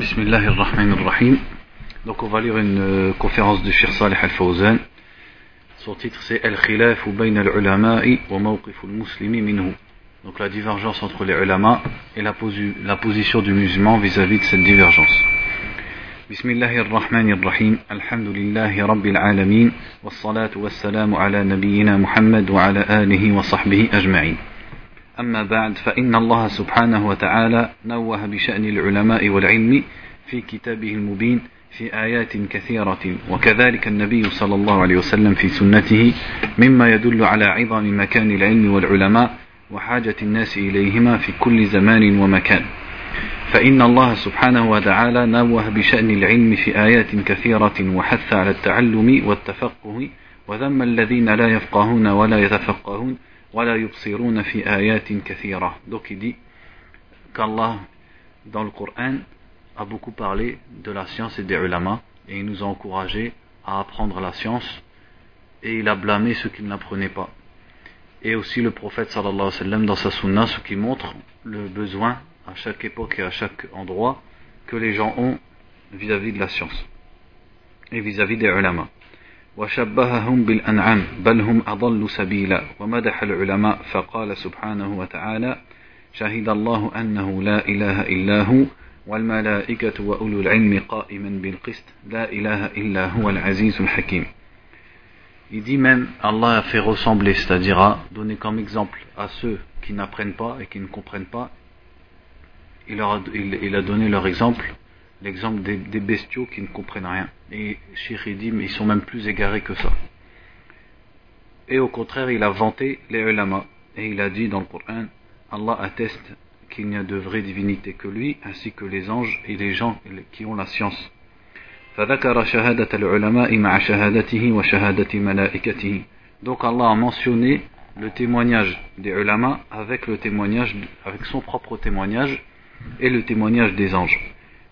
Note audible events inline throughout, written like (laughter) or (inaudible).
Bismillah ar-Rahman ar-Rahim. Donc on va lire une euh, conférence de Shir Salih al-Fawzan. Son titre c'est Al-Khilaf bayna al-ulama'i wa mawqif al-muslimi minhu. Donc la divergence entre les ulama et la, la position du musulman vis-à-vis de cette divergence. Bismillah ar-Rahman ar-Rahim. Alhamdulillahi rabbil alamin. Wassalatu wassalamu ala nabiyyina Muhammad wa ala alihi wa sahbihi ajma'in. أما بعد فإن الله سبحانه وتعالى نوه بشأن العلماء والعلم في كتابه المبين في آيات كثيرة وكذلك النبي صلى الله عليه وسلم في سنته مما يدل على عظم مكان العلم والعلماء وحاجة الناس إليهما في كل زمان ومكان. فإن الله سبحانه وتعالى نوه بشأن العلم في آيات كثيرة وحث على التعلم والتفقه وذم الذين لا يفقهون ولا يتفقهون Donc il dit qu'Allah, dans le Coran, a beaucoup parlé de la science et des ulama, et il nous a encouragé à apprendre la science, et il a blâmé ceux qui ne l'apprenaient pas. Et aussi le prophète sallallahu alayhi wa sallam dans sa sunna, ce qui montre le besoin à chaque époque et à chaque endroit que les gens ont vis-à-vis -vis de la science et vis-à-vis des ulama. وشبههم بالأنعام بل هم أضل سبيلا ومدح العلماء فقال سبحانه وتعالى شهد الله أنه لا إله إلا هو والملائكة وأولو العلم قائما بالقسط لا إله إلا هو العزيز الحكيم Il dit même, Allah a fait ressembler, c'est-à-dire a donné comme exemple à ceux qui n'apprennent pas et qui ne comprennent pas, il, leur a, il, il a donné leur exemple l'exemple des, bestiaux qui ne comprennent rien. Et Sheikh dit, ils sont même plus égarés que ça. Et au contraire, il a vanté les ulama. Et il a dit dans le Coran, Allah atteste qu'il n'y a de vraie divinité que lui, ainsi que les anges et les gens qui ont la science. Donc Allah a mentionné le témoignage des ulama avec le témoignage, avec son propre témoignage et le témoignage des anges.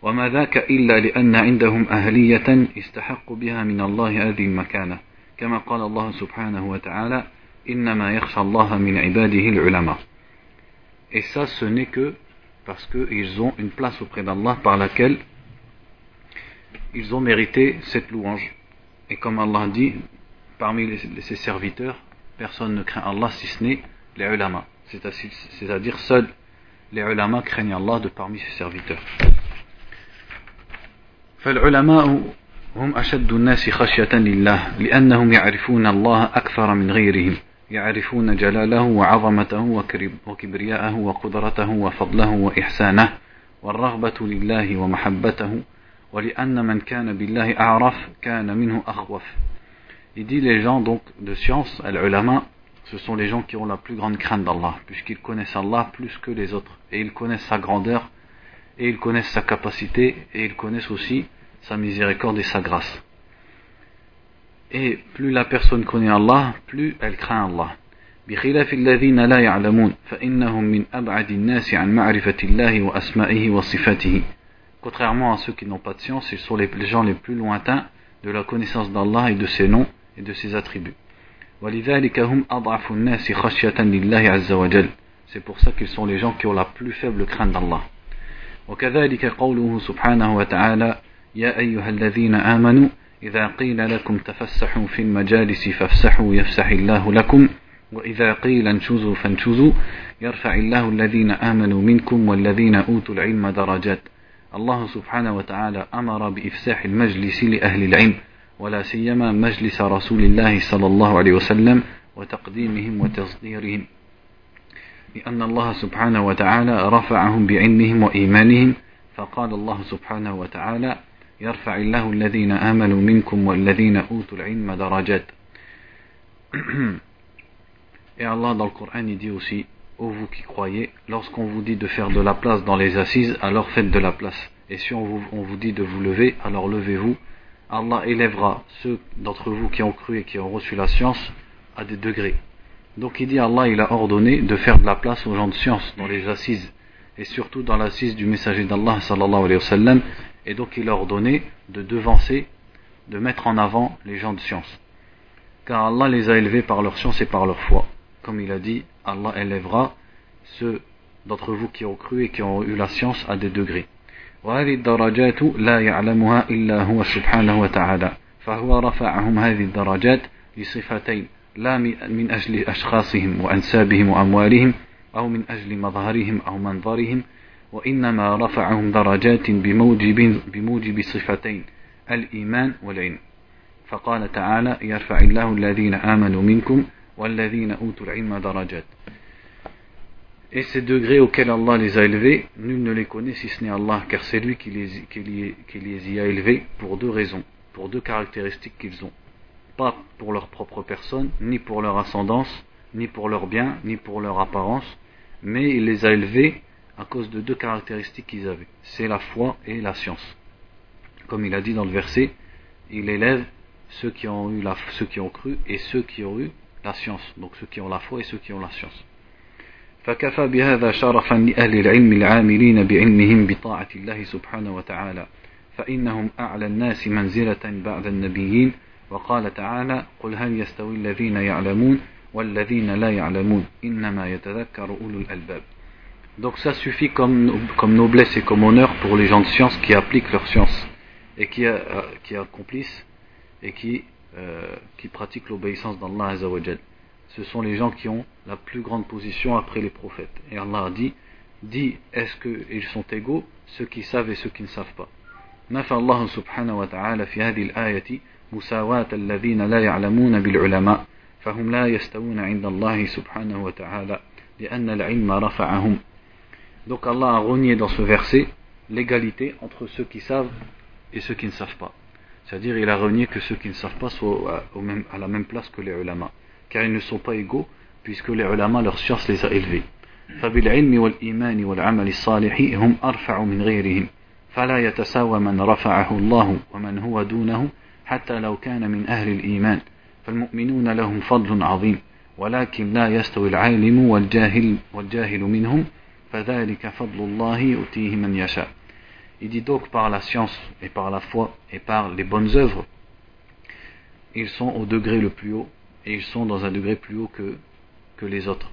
وما ذاك إلا لأن عندهم أهلية استحق بها من الله هذه المكانة كما قال الله سبحانه وتعالى إنما يخشى الله من عباده العلماء Et ça, ce n'est que parce qu'ils ont une place auprès d'Allah par laquelle ils ont mérité cette louange. Et comme Allah dit, parmi les, ses serviteurs, personne ne craint Allah si ce n'est les ulama. C'est-à-dire seuls les ulama craignent Allah de parmi ses serviteurs. فالعلماء هم أشد الناس خشية لله لأنهم يعرفون الله أكثر من غيرهم يعرفون جلاله وعظمته وكبرياءه وقدرته وفضله وإحسانه والرغبة لله ومحبته ولأن من كان بالله أعرف كان منه أخوف Il dit les gens donc de science, al-ulama, ce sont les gens qui ont la plus grande crainte d'Allah, puisqu'ils connaissent Allah plus que les autres, et ils connaissent sa grandeur, et ils connaissent sa capacité, et ils connaissent aussi sa miséricorde et sa grâce. Et plus la personne connaît Allah, plus elle craint Allah. بخلاف الذين لا يعلمون فإنهم من أبعد الناس عن معرفة الله وأسمائه وصفاته Contrairement à ceux qui n'ont pas de science, ils sont les gens les plus lointains de la connaissance d'Allah et de ses noms et de ses attributs. ولذلك هم أضعف الناس خشية لله عز وجل C'est pour ça qu'ils sont les gens qui ont la plus faible crainte d'Allah. وكذلك قوله سبحانه وتعالى يا أيها الذين آمنوا إذا قيل لكم تفسحوا في المجالس فافسحوا يفسح الله لكم وإذا قيل انشزوا فانشزوا يرفع الله الذين آمنوا منكم والذين أوتوا العلم درجات. الله سبحانه وتعالى أمر بإفساح المجلس لأهل العلم ولا سيما مجلس رسول الله صلى الله عليه وسلم وتقديمهم وتصديرهم. لأن الله سبحانه وتعالى رفعهم بعلمهم وإيمانهم فقال الله سبحانه وتعالى يرفع الله الذين آمنوا منكم والذين أوتوا العلم درجات Et Allah dans le Coran il dit aussi Ô vous qui croyez, lorsqu'on vous dit de faire de la place dans les assises, alors faites de la place. Et si on vous, on vous dit de vous lever, alors levez-vous. Allah élèvera ceux d'entre vous qui ont cru et qui ont reçu la science à des degrés. Donc il dit Allah il a ordonné de faire de la place aux gens de science dans les assises et surtout dans l'assise du messager d'Allah sallallahu alayhi wa sallam et donc il a ordonné de devancer, de mettre en avant les gens de science. Car Allah les a élevés par leur science et par leur foi. Comme il a dit, Allah élèvera ceux d'entre vous qui ont cru et qui ont eu la science à des degrés. وهذه الدرجات لا يعلمها إلا هو سبحانه وتعالى فهو رفعهم هذه الدرجات لصفتين لا من أجل أشخاصهم وأنسابهم وأموالهم أو من أجل مظهرهم أو منظرهم وإنما رفعهم درجات بموجب, بموجب صفتين الإيمان والعلم فقال تعالى يرفع الله الذين آمنوا منكم والذين أوتوا العلم درجات Et ces degrés auxquels Allah les a élevés, nul ne les connaît si ce n'est Allah, car c'est lui qui les, qui, les, qui les y a élevés pour deux raisons, pour deux caractéristiques qu'ils ont. Pas pour leur propre personne, ni pour leur ascendance, ni pour leur bien, ni pour leur apparence, mais il les a élevés à cause de deux caractéristiques qu'ils avaient. C'est la foi et la science. Comme il a dit dans le verset, il élève ceux qui ont eu la, ceux qui ont cru et ceux qui ont eu la science. Donc ceux qui ont la foi et ceux qui ont la science. فكفى بهذا شرفا لأهل العلم العاملين بعلمهم بطاعة الله سبحانه وتعالى فإنهم أعلى الناس منزلة بعد النبيين وقال تعالى قل هل يستوي الذين يعلمون والذين لا يعلمون إنما يتذكر أولو الألباب Donc ça suffit comme, comme noblesse et comme honneur pour les gens de science qui appliquent leur science et qui, euh, qui accomplissent et qui, euh, qui pratiquent l'obéissance d'Allah Azzawajal. Ce sont les gens qui ont la plus grande position après les prophètes. Et Allah a dit, dit est-ce qu'ils sont égaux, ceux qui savent et ceux qui ne savent pas. نفى الله سبحانه وتعالى في هذه الآية مساواة الذين لا يعلمون بالعلماء فهم لا يستوون عند الله سبحانه وتعالى لأن العلم رفعهم donc Allah a renié dans ce verset l'égalité entre ceux qui savent et ceux qui ne savent pas. C'est-à-dire il a renié que ceux qui ne savent pas soient à la même place que les ulama. Car ils ne sont pas égaux puisque les ulama, leur science les a élevés. فبالعلم والإيمان والعمل الصالح هم أرفع من غيرهم فلا يتساوى من رفعه الله ومن هو دونه حتى لو كان من أهل الإيمان فالمؤمنون لهم فضل عظيم ولكن لا يستوي العالم والجاهل, والجاهل منهم il dit donc par la science et par la foi et par les bonnes œuvres, ils sont au degré le plus haut et ils sont dans un degré plus haut que, que les autres.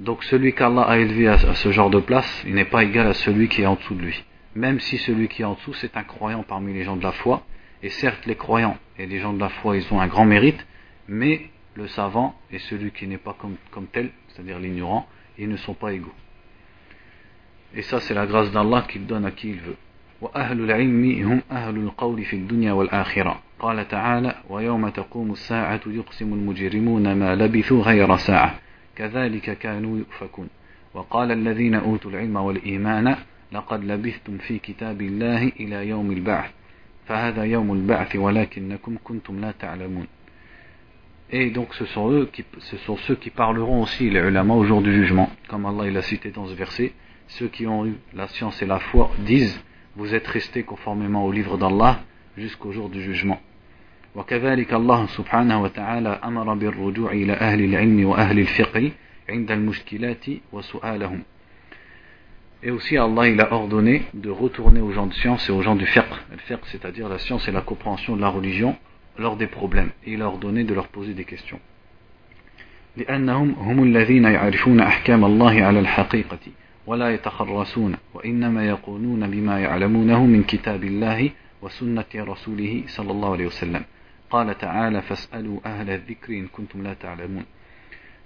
Donc celui qu'Allah a élevé à, ce genre de place, il n'est pas égal à celui qui est en dessous de lui. Même si celui qui est en dessous, c'est un croyant parmi les gens de la foi, et certes les croyants et les gens de la foi, ils ont un grand mérite, mais le savant et celui qui n'est pas comme, comme tel, c'est-à-dire l'ignorant, ils ne sont pas égaux. Et ça, c'est la grâce d'Allah qu'il donne à qui il veut. وأهل العلم هم أهل القول في الدنيا والآخرة قال تعالى ويوم تقوم الساعة يقسم المجرمون ما لبثوا غير ساعة كذلك كانوا يؤفكون وقال الذين أوتوا العلم والإيمان لقد لبثتم في كتاب الله إلى يوم البعث فهذا يوم البعث ولكنكم كنتم لا تعلمون Et donc ce sont eux qui, ce sont ceux qui parleront aussi les ulama au jour du jugement, comme Allah il a cité dans ce verset. ceux qui ont eu la science et la foi disent vous êtes restés conformément au livre d'Allah jusqu'au jour du jugement. وكذلك الله سبحانه وتعالى أمر بالرجوع إلى أهل العلم وأهل الفقه عند المشكلات وسؤالهم. Et aussi Allah il a ordonné de retourner aux gens de science et aux gens du fiqh. Le fiqh c'est-à-dire la science et la compréhension de la religion lors des problèmes. Et il a ordonné de leur poser des questions. لأنهم هم الذين يعرفون أحكام الله على الحقيقة ولا يتخرسون وإنما يقولون بما يعلمونه من كتاب الله وسنة رسوله صلى الله عليه وسلم قال تعالى فاسألوا أهل الذكر إن كنتم لا تعلمون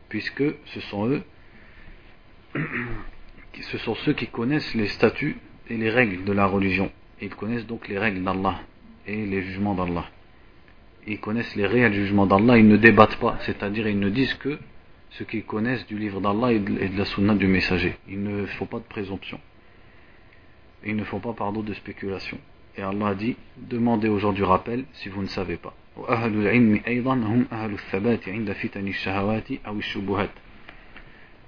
puisque ce sont eux ce sont ceux qui connaissent les statuts et les règles de la religion ils connaissent donc les règles d'Allah et les jugements d'Allah ils connaissent les réels jugements d'Allah ils ne débattent pas c'est-à-dire ils ne disent que ceux qui connaissent du livre d'Allah et de la sunna du messager. Il ne faut pas de présomption. Il ne faut pas, pardon, de spéculation. Et Allah a dit, demandez du rappel si vous ne savez pas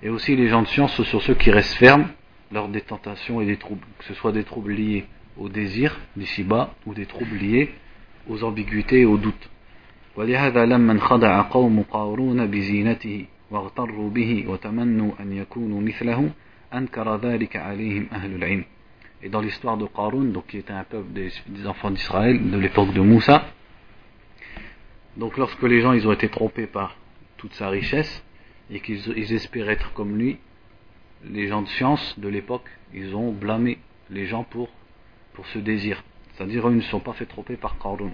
Et aussi les gens de science, ce sont ceux qui restent fermes lors des tentations et des troubles, que ce soit des troubles liés au désir d'ici-bas ou des troubles liés aux ambiguïtés et aux doutes. واغتروا به وتمنوا أن يكونوا مثله أنكر ذلك عليهم أهل العلم Et dans l'histoire de Qarun, donc qui était un peuple des, des enfants d'Israël de l'époque de Moussa, donc lorsque les gens ils ont été trompés par toute sa richesse et qu'ils ils espéraient être comme lui, les gens de science de l'époque, ils ont blâmé les gens pour, pour ce désir. C'est-à-dire, ils ne sont pas fait tromper par Qarun.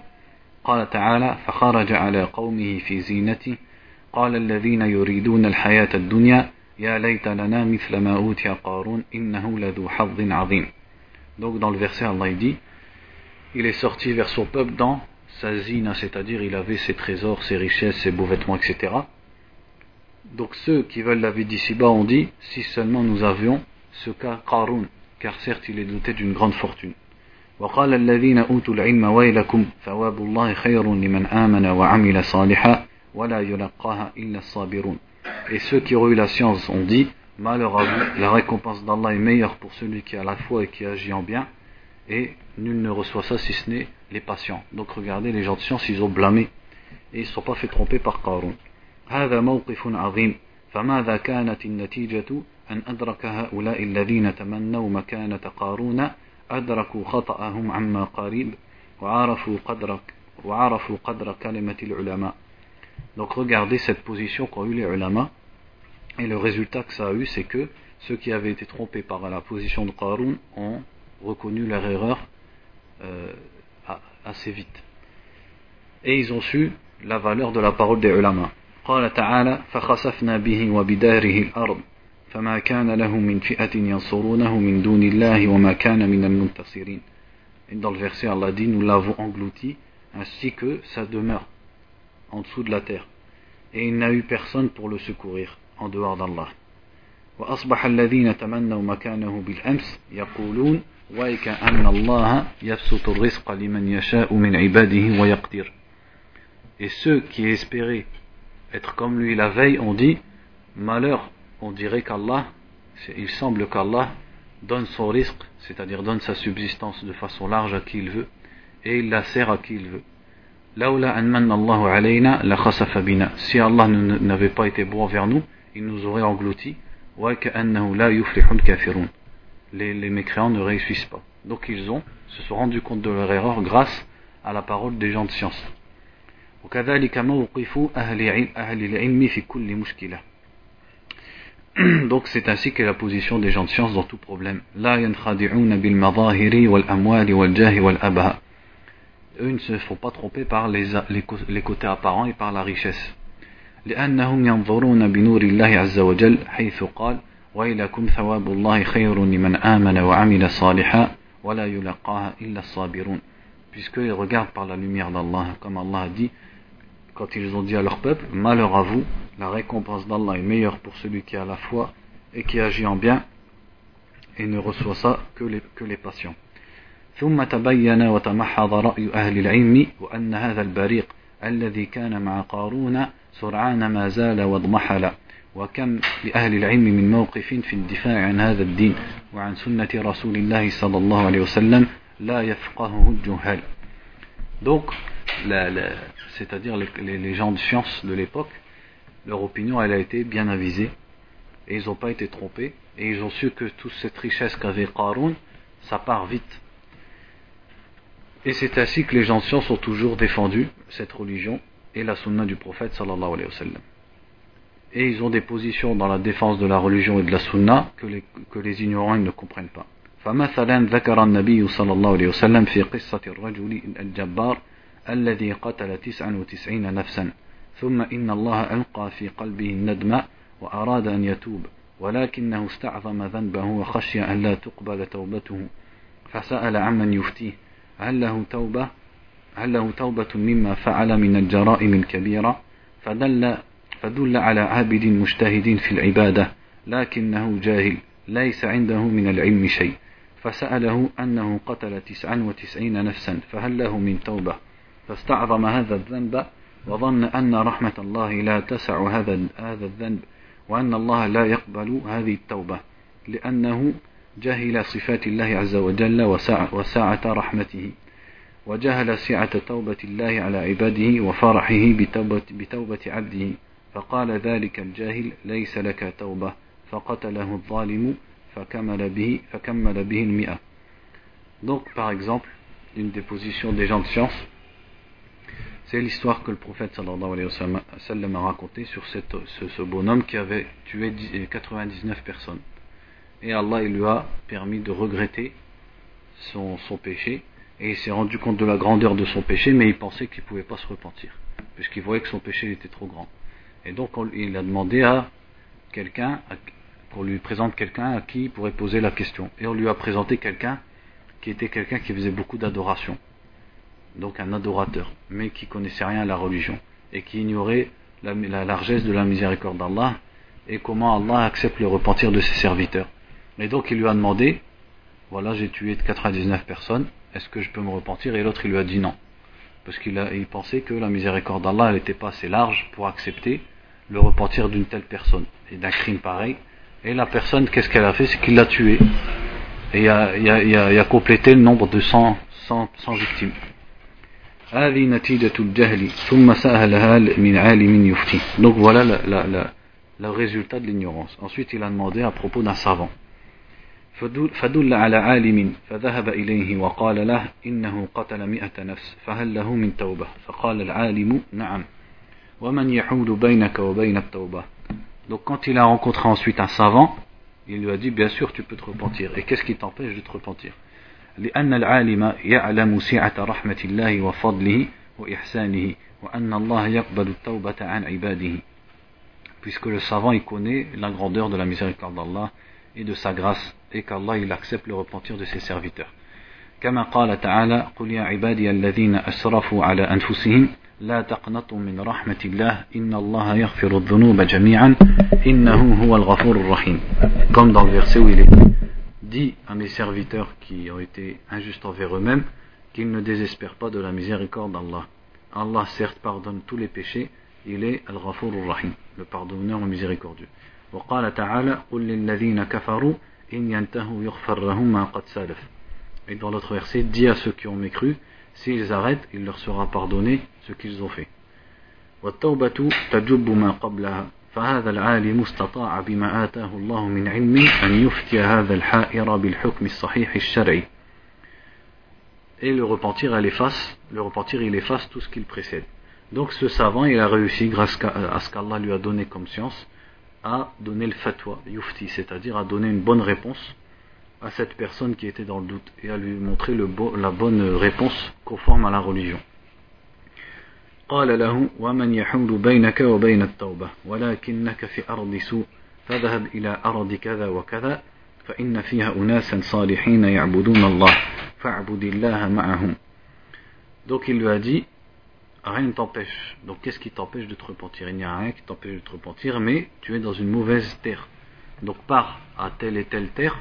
قال تعالى فخرج على قومه في زينته قال الذين يريدون الحياة الدنيا يا ليت لنا مثل ما أوتي قارون إنه لذو حظ عظيم Donc dans le verset Allah dit il est sorti vers son peuple dans sa zina, c'est-à-dire il avait ses trésors, ses richesses, ses beaux vêtements, etc. Donc ceux qui veulent la vie d'ici-bas ont dit si seulement nous avions ce cas Qarun, car certes il est doté d'une grande fortune. وقال الذين أوتوا العلم ويلكم ثواب الله خير لمن آمن وعمل صالحا ولا يلقاها إلا الصابرون Et ceux qui ont eu la science ont dit Malheur à vous, la récompense d'Allah est meilleure pour celui qui a la foi et qui agit en bien, et nul ne reçoit ça si ce n'est les patients. Donc regardez, les gens de science, ils ont blâmé, et ils ne sont pas fait tromper par Qarun. هذا موقف عظيم فماذا كانت النتيجة أن أدرك هؤلاء الذين تمنوا مكانة قارون أدركوا خطأهم عما قريب وعرفوا قدر وعرفوا قدر كلمة العلماء Donc regardez cette position qu'ont eu les ulama et le résultat que ça a eu c'est que ceux qui avaient été trompés par la position de Qarun ont reconnu leur erreur euh, assez vite et ils ont su la valeur de la parole des ulama قال تعالى فخسفنا به وبداره الأرض فما كان له من فئة ينصرونه من دون الله وما كان من المنتصرين et dans le verset Allah dit nous l'avons englouti ainsi que sa demeure en dessous de la terre. Et il n'a eu personne pour le secourir en dehors d'Allah. وأصبح الذين تمنوا مكانه بالأمس يقولون ويكأن الله يبسط الرزق لمن يشاء من عباده ويقدر Et ceux qui espéraient être comme lui la veille ont dit Malheur, on dirait qu'Allah, il semble qu'Allah donne son risque, c'est-à-dire donne sa subsistance de façon large à qui il veut, et il la sert à qui il veut. Si Allah n'avait pas été bon envers nous, il nous aurait engloutis. Les, les mécréants ne réussissent pas. Donc ils ont, se sont rendus compte de leur erreur grâce à la parole des gens de science. Donc c'est ainsi que la position des gens de science dans tout problème eux ne se font pas tromper par les, les, les côtés apparents et par la richesse. لأنهم ينظرون بنور الله عز وجل حيث قال ويلكم ثواب الله خير لمن آمن وعمل صالحا ولا يلقاها إلا الصابرون puisqu'ils regardent par la lumière d'Allah comme Allah a dit quand ils ont dit à leur peuple malheur à vous la récompense d'Allah est meilleure pour celui qui a la foi et qui agit en bien et ne reçoit ça que les, que les patients ثم تبين وتمحض رأي أهل العلم وأن هذا البريق الذي كان مع قارون سرعان ما زال واضمحل. وكم لأهل العلم من موقف في الدفاع عن هذا الدين وعن سنة رسول الله صلى الله عليه وسلم لا يفقهه الجهال. Donc, c'est-à-dire les, les, les gens de science de l'époque, leur opinion elle a été bien avisée et ils n'ont pas été trompés et ils ont su que toute cette richesse qu'avait Qarun, ça part vite Et c'est ainsi que les gens de science ont toujours défendu cette religion et la sunna du prophète sallallahu alayhi wa sallam. Et ils ont des positions dans la défense de la religion et de la sunna que les, que les ignorants ne comprennent pas. فمثلا ذكر النبي صلى الله عليه وسلم في قصة الرجل الجبار الذي قتل تسعا وتسعين نفسا ثم إن الله ألقى في قلبه الندم وأراد أن يتوب ولكنه استعظم ذنبه وخشي أن لا تقبل توبته. فسأل عمن يفتيه هل له توبة؟ هل له توبة مما فعل من الجرائم الكبيرة؟ فدل, فدل على عابد مجتهد في العبادة لكنه جاهل ليس عنده من العلم شيء. فسأله أنه قتل تسعا وتسعين نفسا فهل له من توبة؟ فاستعظم هذا الذنب وظن أن رحمة الله لا تسع هذا هذا الذنب وأن الله لا يقبل هذه التوبة لأنه جهل صفات الله عز وجل وسعة رحمته وجهل سعة توبة الله على عباده وفرحه بتوبة, بتوبة عبده فقال ذلك الجاهل ليس لك توبة فقتله الظالم فكمل به, فكمل به المئة Donc par exemple, une des positions des gens de science, c'est l'histoire que le prophète sallallahu alayhi wa sallam a raconté sur ce, bonhomme qui avait tué 99 personnes. et Allah lui a permis de regretter son, son péché et il s'est rendu compte de la grandeur de son péché, mais il pensait qu'il ne pouvait pas se repentir, puisqu'il voyait que son péché était trop grand. Et donc il a demandé à quelqu'un, qu'on lui présente quelqu'un à qui il pourrait poser la question. Et on lui a présenté quelqu'un qui était quelqu'un qui faisait beaucoup d'adoration, donc un adorateur, mais qui connaissait rien à la religion, et qui ignorait la, la largesse de la miséricorde d'Allah, et comment Allah accepte le repentir de ses serviteurs. Et donc il lui a demandé, voilà j'ai tué 99 personnes, est-ce que je peux me repentir? Et l'autre il lui a dit non. Parce qu'il il pensait que la miséricorde d'Allah n'était pas assez large pour accepter le repentir d'une telle personne et d'un crime pareil. Et la personne, qu'est-ce qu'elle a fait? C'est qu'il l'a tué. Et il a, complété le nombre de 100, 100, 100 victimes. Donc voilà le résultat de l'ignorance. Ensuite, il a demandé à propos d'un savant. فدل على عالم فذهب إليه وقال له إنه قتل مئة نفس فهل له من توبة فقال العالم نعم ومن يحول بينك وبين التوبة Donc quand il a rencontré ensuite un savant, il lui a dit bien sûr tu peux te repentir. Et qu'est-ce qui t'empêche de te repentir لأن العالم يعلم سعة رحمة الله وفضله وإحسانه وأن الله يقبل التوبة عن عباده Puisque le savant il connaît la grandeur de la miséricorde d'Allah et de sa grâce et qu'Allah il accepte le repentir de ses serviteurs. كما قال تعالى قل يا عبادي الذين أسرفوا على أنفسهم لا تقنطوا من رحمة الله إن الله يغفر الذنوب جميعا إنه هو الغفور الرحيم comme dans le verset où il est dit à mes serviteurs qui ont été injustes envers eux-mêmes qu'ils ne désespèrent pas de la miséricorde d'Allah Allah certes pardonne tous les péchés il est Al-Ghafur Rahim le pardonneur miséricordieux وقال تعالى قل للذين كفروا إن ينتهوا يغفر لهم ما قد سلف Et dans l'autre verset, dis à ceux qui ont mécru, s'ils arrêtent, il leur sera pardonné ce qu'ils ont fait. والتوبة تجب ما قبلها فهذا العالم استطاع بما آتاه الله من علم أن يفتي هذا الحائر بالحكم الصحيح الشرعي Et le repentir, elle efface, le repentir, il efface tout ce qu'il précède. Donc ce savant, il a réussi, grâce à ce qu'Allah lui a donné comme science, à donner le fatwa, yufti, c'est-à-dire à donner une bonne réponse à cette personne qui était dans le doute et à lui montrer le bo la bonne réponse conforme à la religion. قال له ومن يحول بينك وبين التوبة ولكنك في أرض سوء فذهب إلى أرض كذا وكذا فإن فيها أناسا صالحين يعبدون الله فاعبد الله معهم Donc il lui a dit rien ne t'empêche. Donc qu'est-ce qui t'empêche de te repentir Il n'y a rien qui t'empêche de te repentir, mais tu es dans une mauvaise terre. Donc pars à telle et telle terre,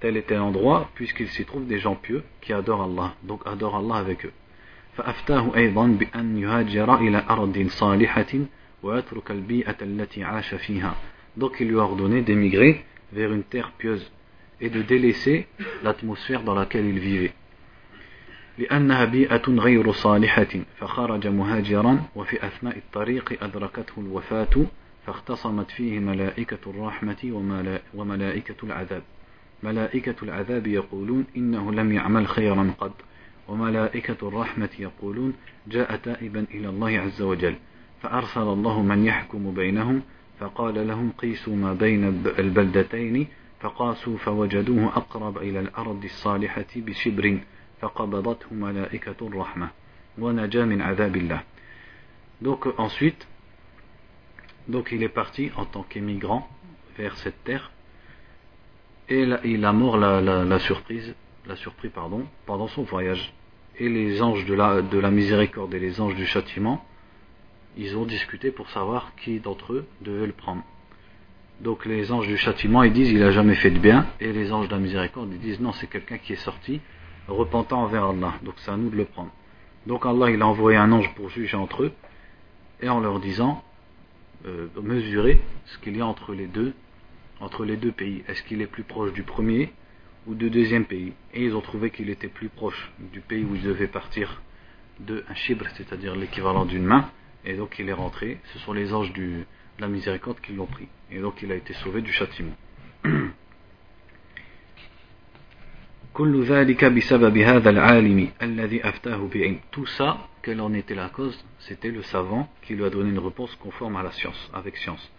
tel et tel endroit, puisqu'il s'y trouve des gens pieux qui adorent Allah. Donc adore Allah avec eux. Donc il lui a ordonné d'émigrer vers une terre pieuse et de délaisser l'atmosphère dans laquelle il vivait. لأنها بيئة غير صالحة فخرج مهاجرا وفي أثناء الطريق أدركته الوفاة فاختصمت فيه ملائكة الرحمة وملائكة العذاب. ملائكة العذاب يقولون إنه لم يعمل خيرا قد وملائكة الرحمة يقولون جاء تائبا إلى الله عز وجل فأرسل الله من يحكم بينهم فقال لهم قيسوا ما بين البلدتين فقاسوا فوجدوه أقرب إلى الأرض الصالحة بشبر donc ensuite donc il est parti en tant qu'émigrant vers cette terre et il a mort la, la, surprise la surpris pardon pendant son voyage. Et les anges de la, de la miséricorde et les anges du châtiment ils ont discuté pour savoir qui d'entre eux devait le prendre donc les anges du châtiment ils disent il a jamais fait de bien et les anges de la miséricorde ils disent non c'est quelqu'un qui est sorti repentant envers Allah. Donc c'est à nous de le prendre. Donc Allah il a envoyé un ange pour juger entre eux et en leur disant euh, mesurer ce qu'il y a entre les deux entre les deux pays. Est-ce qu'il est plus proche du premier ou du deuxième pays Et ils ont trouvé qu'il était plus proche du pays où il devait partir de un chibre, c'est-à-dire l'équivalent d'une main. Et donc il est rentré. Ce sont les anges du, de la miséricorde qui l'ont pris. Et donc il a été sauvé du châtiment. (clears throat) Tout ça, quelle en était la cause C'était le savant qui lui a donné une réponse conforme à la science, avec science.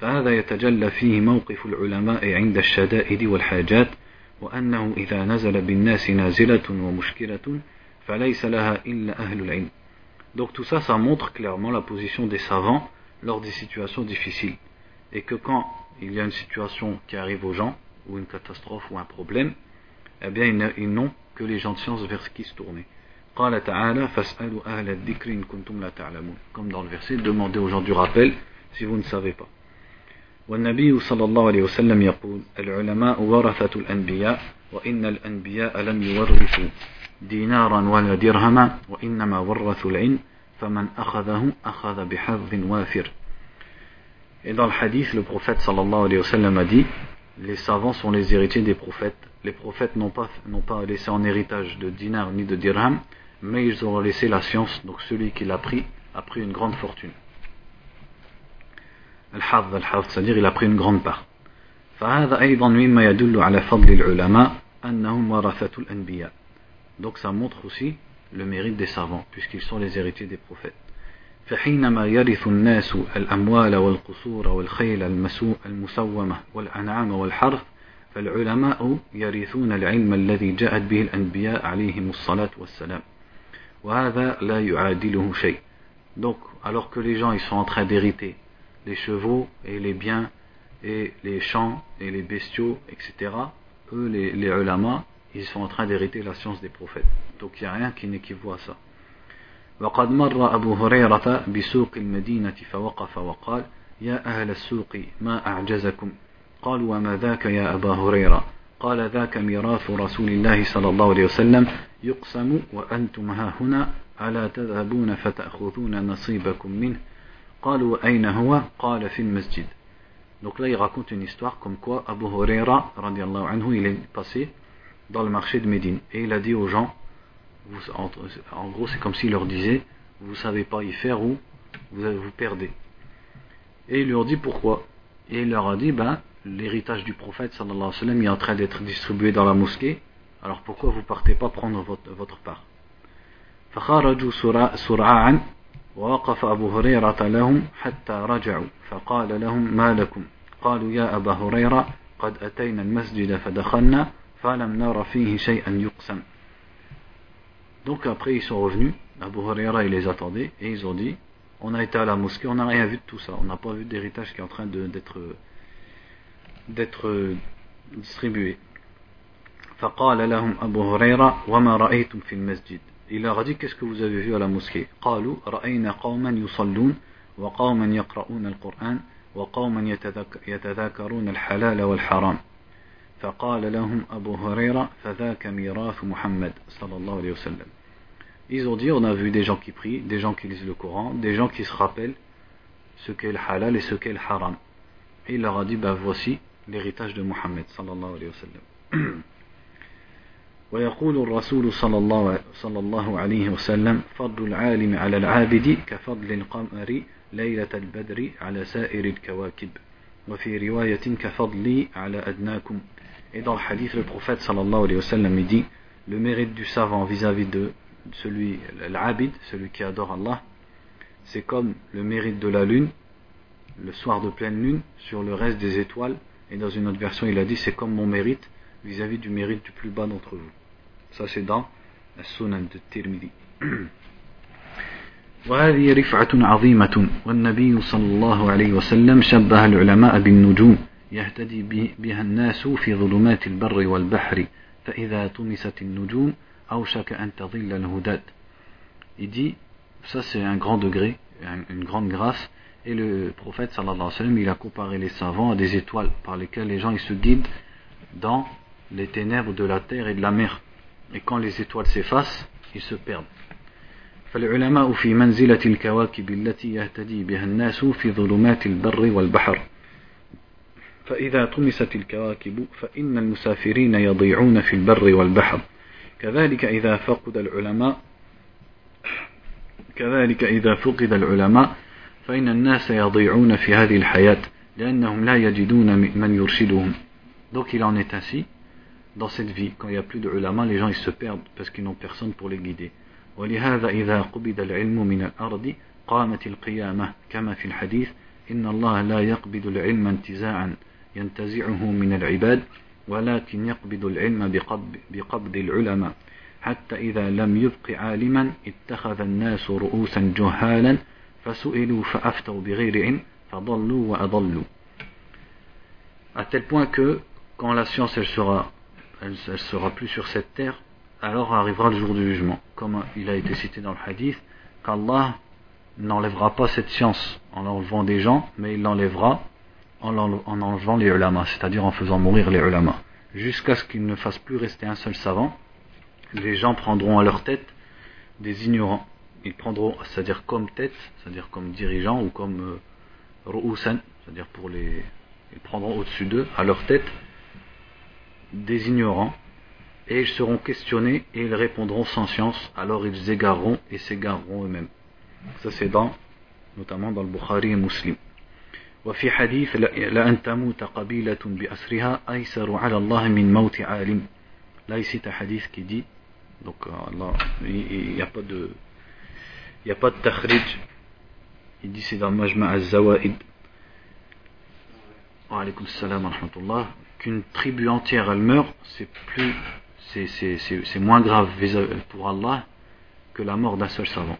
فهذا يتجلى فيه موقف العلماء عند الشدائد والحاجات وأنه إذا نزل بالناس نازلة ومشكلة فليس لها إلا أهل العلم Donc tout ça, ça montre clairement la position des savants lors des situations difficiles. Et que quand il y a une situation qui arrive aux gens, ou une catastrophe ou un problème, eh bien ils n'ont que les gens de science vers qui se tourner. Comme dans le verset, demandez aux gens du rappel si vous ne savez pas. والنبي صلى الله عليه وسلم يقول العلماء ورثة الأنبياء وإن الأنبياء لم يورثوا دينارا ولا درهما وإنما ورثوا العلم فمن أخذه أخذ بحظ وافر Et dans le hadith, le prophète sallallahu alayhi wa sallam a dit Les savants sont les héritiers des prophètes. Les prophètes n'ont pas, n'ont pas laissé en héritage de dinar ni de dirham, mais ils ont laissé la science. Donc celui qui l'a pris a pris une grande fortune. Al-Hafd, al-Hafd, c'est-à-dire il a pris une grande part. فهذا أيضا مما يدل على فضل العلماء أنهم ورثة الأنبياء. Donc ça montre aussi le mérite des savants, puisqu'ils sont les héritiers des prophètes. فحينما يرث الناس الأموال والقصور والخيل المسومة والأنعام والحرث فالعلماء يرثون العلم الذي جاءت به الأنبياء عليهم الصلاة والسلام وهذا لا يعادله شيء Donc, alors que les gens ils sont en train d'hériter les chevaux et les biens et les champs et les bestiaux, etc., eux, les, les ulama, ils sont en train d'hériter la science des prophètes. Donc il n'y a rien qui n'équivaut à ça. وقد مر أبو هريرة بسوق المدينة فوقف وقال يا أهل السوق ما أعجزكم قالوا وما ذاك يا أبا هريرة قال ذاك ميراث رسول الله صلى الله عليه وسلم يقسم وأنتم ها هنا ألا تذهبون فتأخذون نصيبكم منه Donc là, il raconte une histoire comme quoi Abu Huraira, anhu, il est passé dans le marché de Médine. Et il a dit aux gens, en, gros, c'est comme s'il leur disait, vous savez pas y faire ou vous, vous perdez. Et il leur dit pourquoi. Et il leur a dit, ben, l'héritage du prophète, sallallahu alayhi wa sallam, est en train d'être distribué dans la mosquée. Alors pourquoi vous partez pas prendre votre, votre part? ووقف أبو هريرة لهم حتى رجعوا فقال لهم ما لكم قالوا يا أبا هريرة قد أتينا المسجد فدخلنا فلم نر فيه شيئا يقسم Donc après ils sont revenus, Abu Huraira il les attendait et ils ont dit on a été à la mosquée, on n'a rien vu de tout ça, on n'a pas vu d'héritage qui est en train d'être d'être distribué. فقال لهم أبو هريرة وما رأيتم في المسجد Il leur a dit qu'est-ce que vous avez vu à la mosquée قالوا رأينا قوما يصلون وقوما يقرؤون القرآن وقوما يتذاكرون الحلال والحرام فقال لهم أبو هريرة فذاك ميراث محمد صلى الله عليه وسلم Ils ont dit, on a vu des gens qui prient, des gens qui lisent le Coran, des gens qui se rappellent ce qu'est le halal et ce qu'est le haram. Et il leur a dit, bah voici l'héritage de Muhammad sallallahu alayhi wa sallam. ويقول الرسول صلى الله, صلى الله عليه وسلم فضل العالم على العابد كفضل القمر ليلة البدر على سائر الكواكب وفي رواية كفضلي على أدناكم Et dans le sallallahu alayhi wa sallam dit le mérite du savant vis-à-vis de celui, l'abid, celui qui adore Allah, c'est comme le mérite de la lune, le soir de pleine lune, sur le reste des étoiles. Et dans une autre version, il a dit c'est comme mon mérite vis-à-vis du mérite du plus bas d'entre vous. Ça, c'est dans la Sunan de Tirmidhi. وهذه رفعة عظيمة والنبي صلى الله عليه وسلم شبه العلماء بالنجوم يهتدي بها الناس في ظلمات البر والبحر فإذا طمست النجوم أوشك أن تضل الهدات Il dit, ça c'est un grand degré, une grande grâce, et le prophète sallallahu alayhi wa sallam, il a comparé les savants à des étoiles par lesquelles les gens ils se guident dans les ténèbres de la terre et de la mer. Et quand les étoiles s'effacent, ils se perdent. فالعلماء في منزلة الكواكب التي يهتدي بها الناس في ظلمات البر والبحر فإذا طمست الكواكب فإن المسافرين يضيعون في البر والبحر كذلك إذا فقد العلماء كذلك إذا فقد العلماء فإن الناس يضيعون في هذه الحياة لأنهم لا يجدون من يرشدهم Donc il en est ainsi dans cette vie. Quand il n'y a plus de ulama, les gens ils se perdent parce qu'ils n'ont personne pour les guider. ولهذا إذا قبض العلم من الأرض قامت القيامة كما في الحديث إن الله لا يقبض العلم انتزاعا ينتزعه من العباد ولكن يقبض العلم بقبض, العلماء حتى إذا لم يبق عالما اتخذ الناس رؤوسا جهالا فسئلوا فأفتوا بغير علم فضلوا وأضلوا à tel point que quand la science elle sera elle, elle sera plus sur cette terre alors arrivera le jour du jugement. Comme il a été cité dans le hadith qu'Allah n'enlèvera pas cette science en enlevant des gens mais il l'enlèvera en, en enlevant les ulama c'est-à-dire en faisant mourir les ulama jusqu'à ce qu'il ne fasse plus rester un seul savant les gens prendront à leur tête des ignorants. Ils prendront c'est-à-dire comme tête c'est-à-dire comme dirigeants ou comme euh, c'est-à-dire pour les ils prendront au-dessus d'eux, à leur tête, des ignorants, et ils seront questionnés et ils répondront sans science, alors ils égareront et s'égareront eux-mêmes. Ça c'est dans, notamment dans le Bukhari et Muslim. وفي حديث لأن تموت قبيلة بأسرها أيسر على الله من موت عالم là ici un hadith qui dit donc là il n'y a pas de il n'y a pas de takhrij il dit c'est dans le Majma' al-Zawaid qu'une tribu entière elle meurt, c'est plus, c'est moins grave pour Allah que la mort d'un seul savant.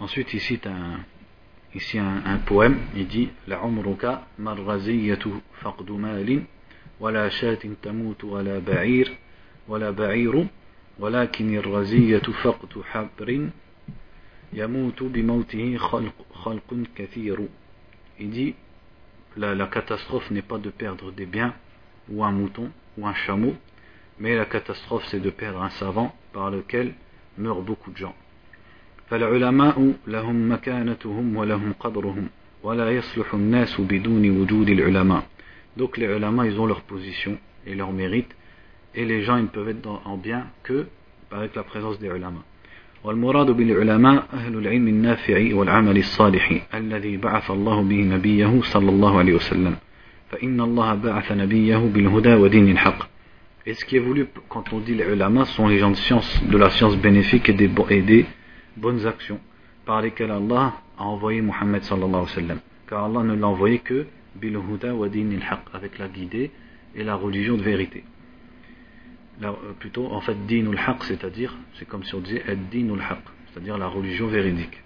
Ensuite, ici, un, ici un, un, poème, il dit La umruka marraziyatu faqdu malin, wala shatin tamut wala ba'ir, wala ba'iru, ولكن الرزية فقد حبر il dit la, la catastrophe n'est pas de perdre des biens ou un mouton ou un chameau mais la catastrophe c'est de perdre un savant par lequel meurent beaucoup de gens فالعلماء لهم مكانتهم ولهم قدرهم ولا يصلح الناس بدون وجود العلماء donc les ulama ils ont leur position et leur mérite et les gens ils ne peuvent être en bien que avec la présence des ulama والمراد بالعلماء أهل العلم النافع والعمل الصالح الذي بعث الله به نبيه صلى الله عليه وسلم فإن الله بعث نبيه بالهدى ودين الحق Et ce qui est voulu quand on dit les ulama sont les gens de science, de la science bénéfique et des, et des bonnes actions par lesquelles Allah a envoyé Muhammad sallallahu alayhi wa sallam. Car Allah ne l'a envoyé que bil huda wa din al haq avec la guidée et la religion de vérité. Euh, plutôt en fait dinul haq c'est-à-dire c'est comme si on disait ad-dinul haq c'est-à-dire la religion véridique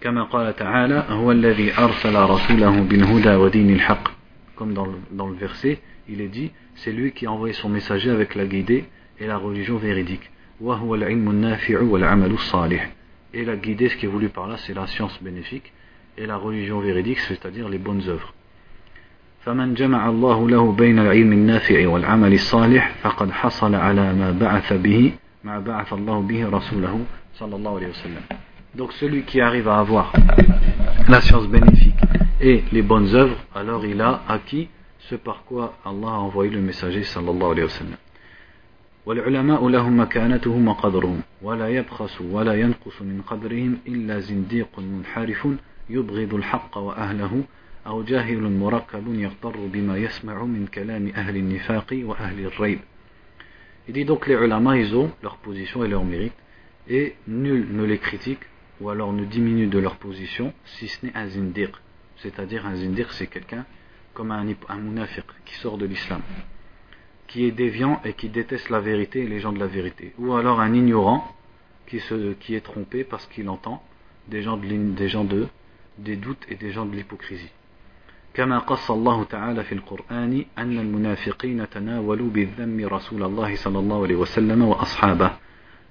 كما قال تعالى هو الذي أرسل رسوله بالهدى ودين الحق comme dans le, dans le verset il est dit c'est lui qui a envoyé son messager avec la guidée et la religion véridique وهو العلم النافع والعمل الصالح et la guidée ce qui est voulu par là c'est la science bénéfique et la religion véridique c'est-à-dire les bonnes œuvres فمن جمع الله له بين العلم النافع والعمل الصالح فقد حصل على ما بعث به ما بعث الله به رسوله صلى الله عليه وسلم Donc celui qui arrive à avoir la science bénéfique et les bonnes œuvres, alors il a acquis ce par quoi Allah a envoyé le messager sallallahu alayhi wa sallam. والعلماء لهم مكانتهم وقدرهم ولا يبخس ولا ينقص من قدرهم إلا زنديق منحرف يبغض الحق وأهله أو جاهل مركب يغتر بما يسمع من كلام أهل النفاق وأهل الريب Il dit donc les ulama, ils ont leur position et leur mérite, et nul ne les critique ou alors ne diminue de leur position si ce n'est un zindir. C'est-à-dire un zindir, c'est quelqu'un comme un, un munafiq qui sort de l'islam, qui est déviant et qui déteste la vérité et les gens de la vérité. Ou alors un ignorant qui, se, qui est trompé parce qu'il entend des gens, de, des gens de, des doutes et des gens de l'hypocrisie. كما قص الله تعالى في القرآن أن المنافقين تناولوا بالذم رسول الله صلى الله عليه وسلم وأصحابه.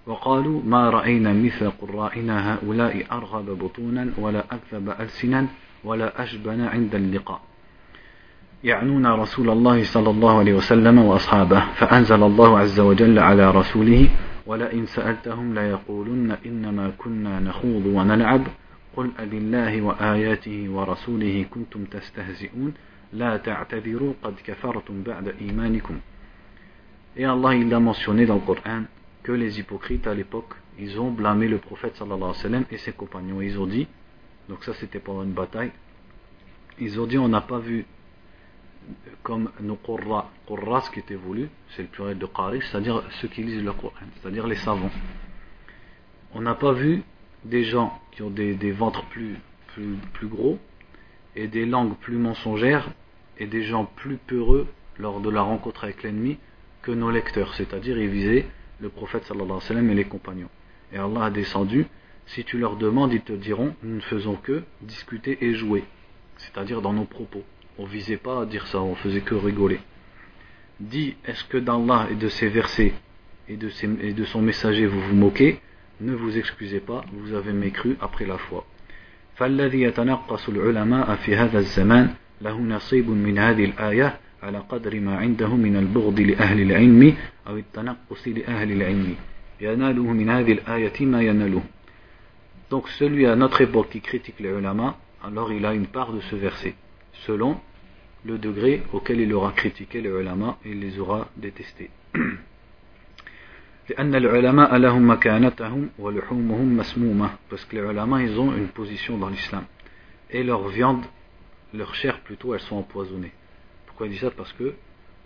وقالوا ما رأينا مثل قرائنا هؤلاء أرغب بطونا ولا أكذب ألسنا ولا أجبن عند اللقاء. يعنون رسول الله صلى الله عليه وسلم وأصحابه فأنزل الله عز وجل على رسوله ولئن سألتهم ليقولن إنما كنا نخوض ونلعب قل أبالله وآياته ورسوله كنتم تستهزئون لا تعتذروا قد كفرتم بعد إيمانكم Et Allah il a mentionné dans le Coran que les hypocrites à l'époque ils ont blâmé le prophète sallallahu alayhi wa sallam et ses compagnons ils ont dit donc ça c'était pendant une bataille ils ont dit on n'a pas vu comme nos qurra qurra ce qui était voulu c'est le pluriel de qari c'est à dire ceux qui lisent le Coran c'est à dire les savants on n'a pas vu des gens qui ont des, ventres plus, gros et des langues plus mensongères et des gens plus peureux lors de la rencontre avec l'ennemi que nos lecteurs, c'est-à-dire ils visaient le prophète et les compagnons. Et Allah a descendu, si tu leur demandes, ils te diront, nous ne faisons que discuter et jouer, c'est-à-dire dans nos propos. On ne visait pas à dire ça, on faisait que rigoler. Dis, est-ce que d'Allah et de ses versets et de son messager vous vous moquez Ne vous excusez pas, vous avez mécru après la foi. فالذي يتنقص العلماء في هذا الزمان له نصيب من هذه الآية على قدر ما عنده من البغض لأهل العلم أو التنقص لأهل العلم يناله من هذه الآية ما يناله Donc celui à notre époque qui critique les ulama, alors il a une part de ce verset, selon le degré auquel il aura critiqué les ulama et il les aura détestés. (clears throat) parce que les ulama ils ont une position dans l'islam et leur viande leur chair plutôt elles sont empoisonnées pourquoi il dit ça parce que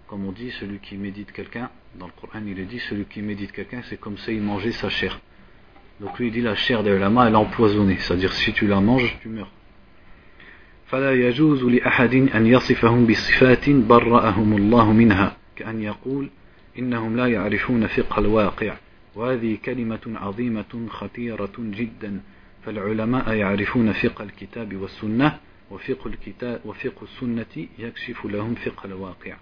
comme on dit celui qui médite quelqu'un dans le Coran il est dit celui qui médite quelqu'un c'est comme ça il mangeait sa chair donc lui il dit la chair des ulama elle est empoisonnée c'est à dire si tu la manges tu meurs فلا يجوز لأحد أن يصفهم بصفات برأهم الله منها كأن يقول إنهم لا يعرفون فقه الواقع وهذه كلمة عظيمة خطيرة جدا فالعلماء يعرفون فقه الكتاب والسنة وفقه, الكتاب وفقه السنة يكشف لهم فقه الواقع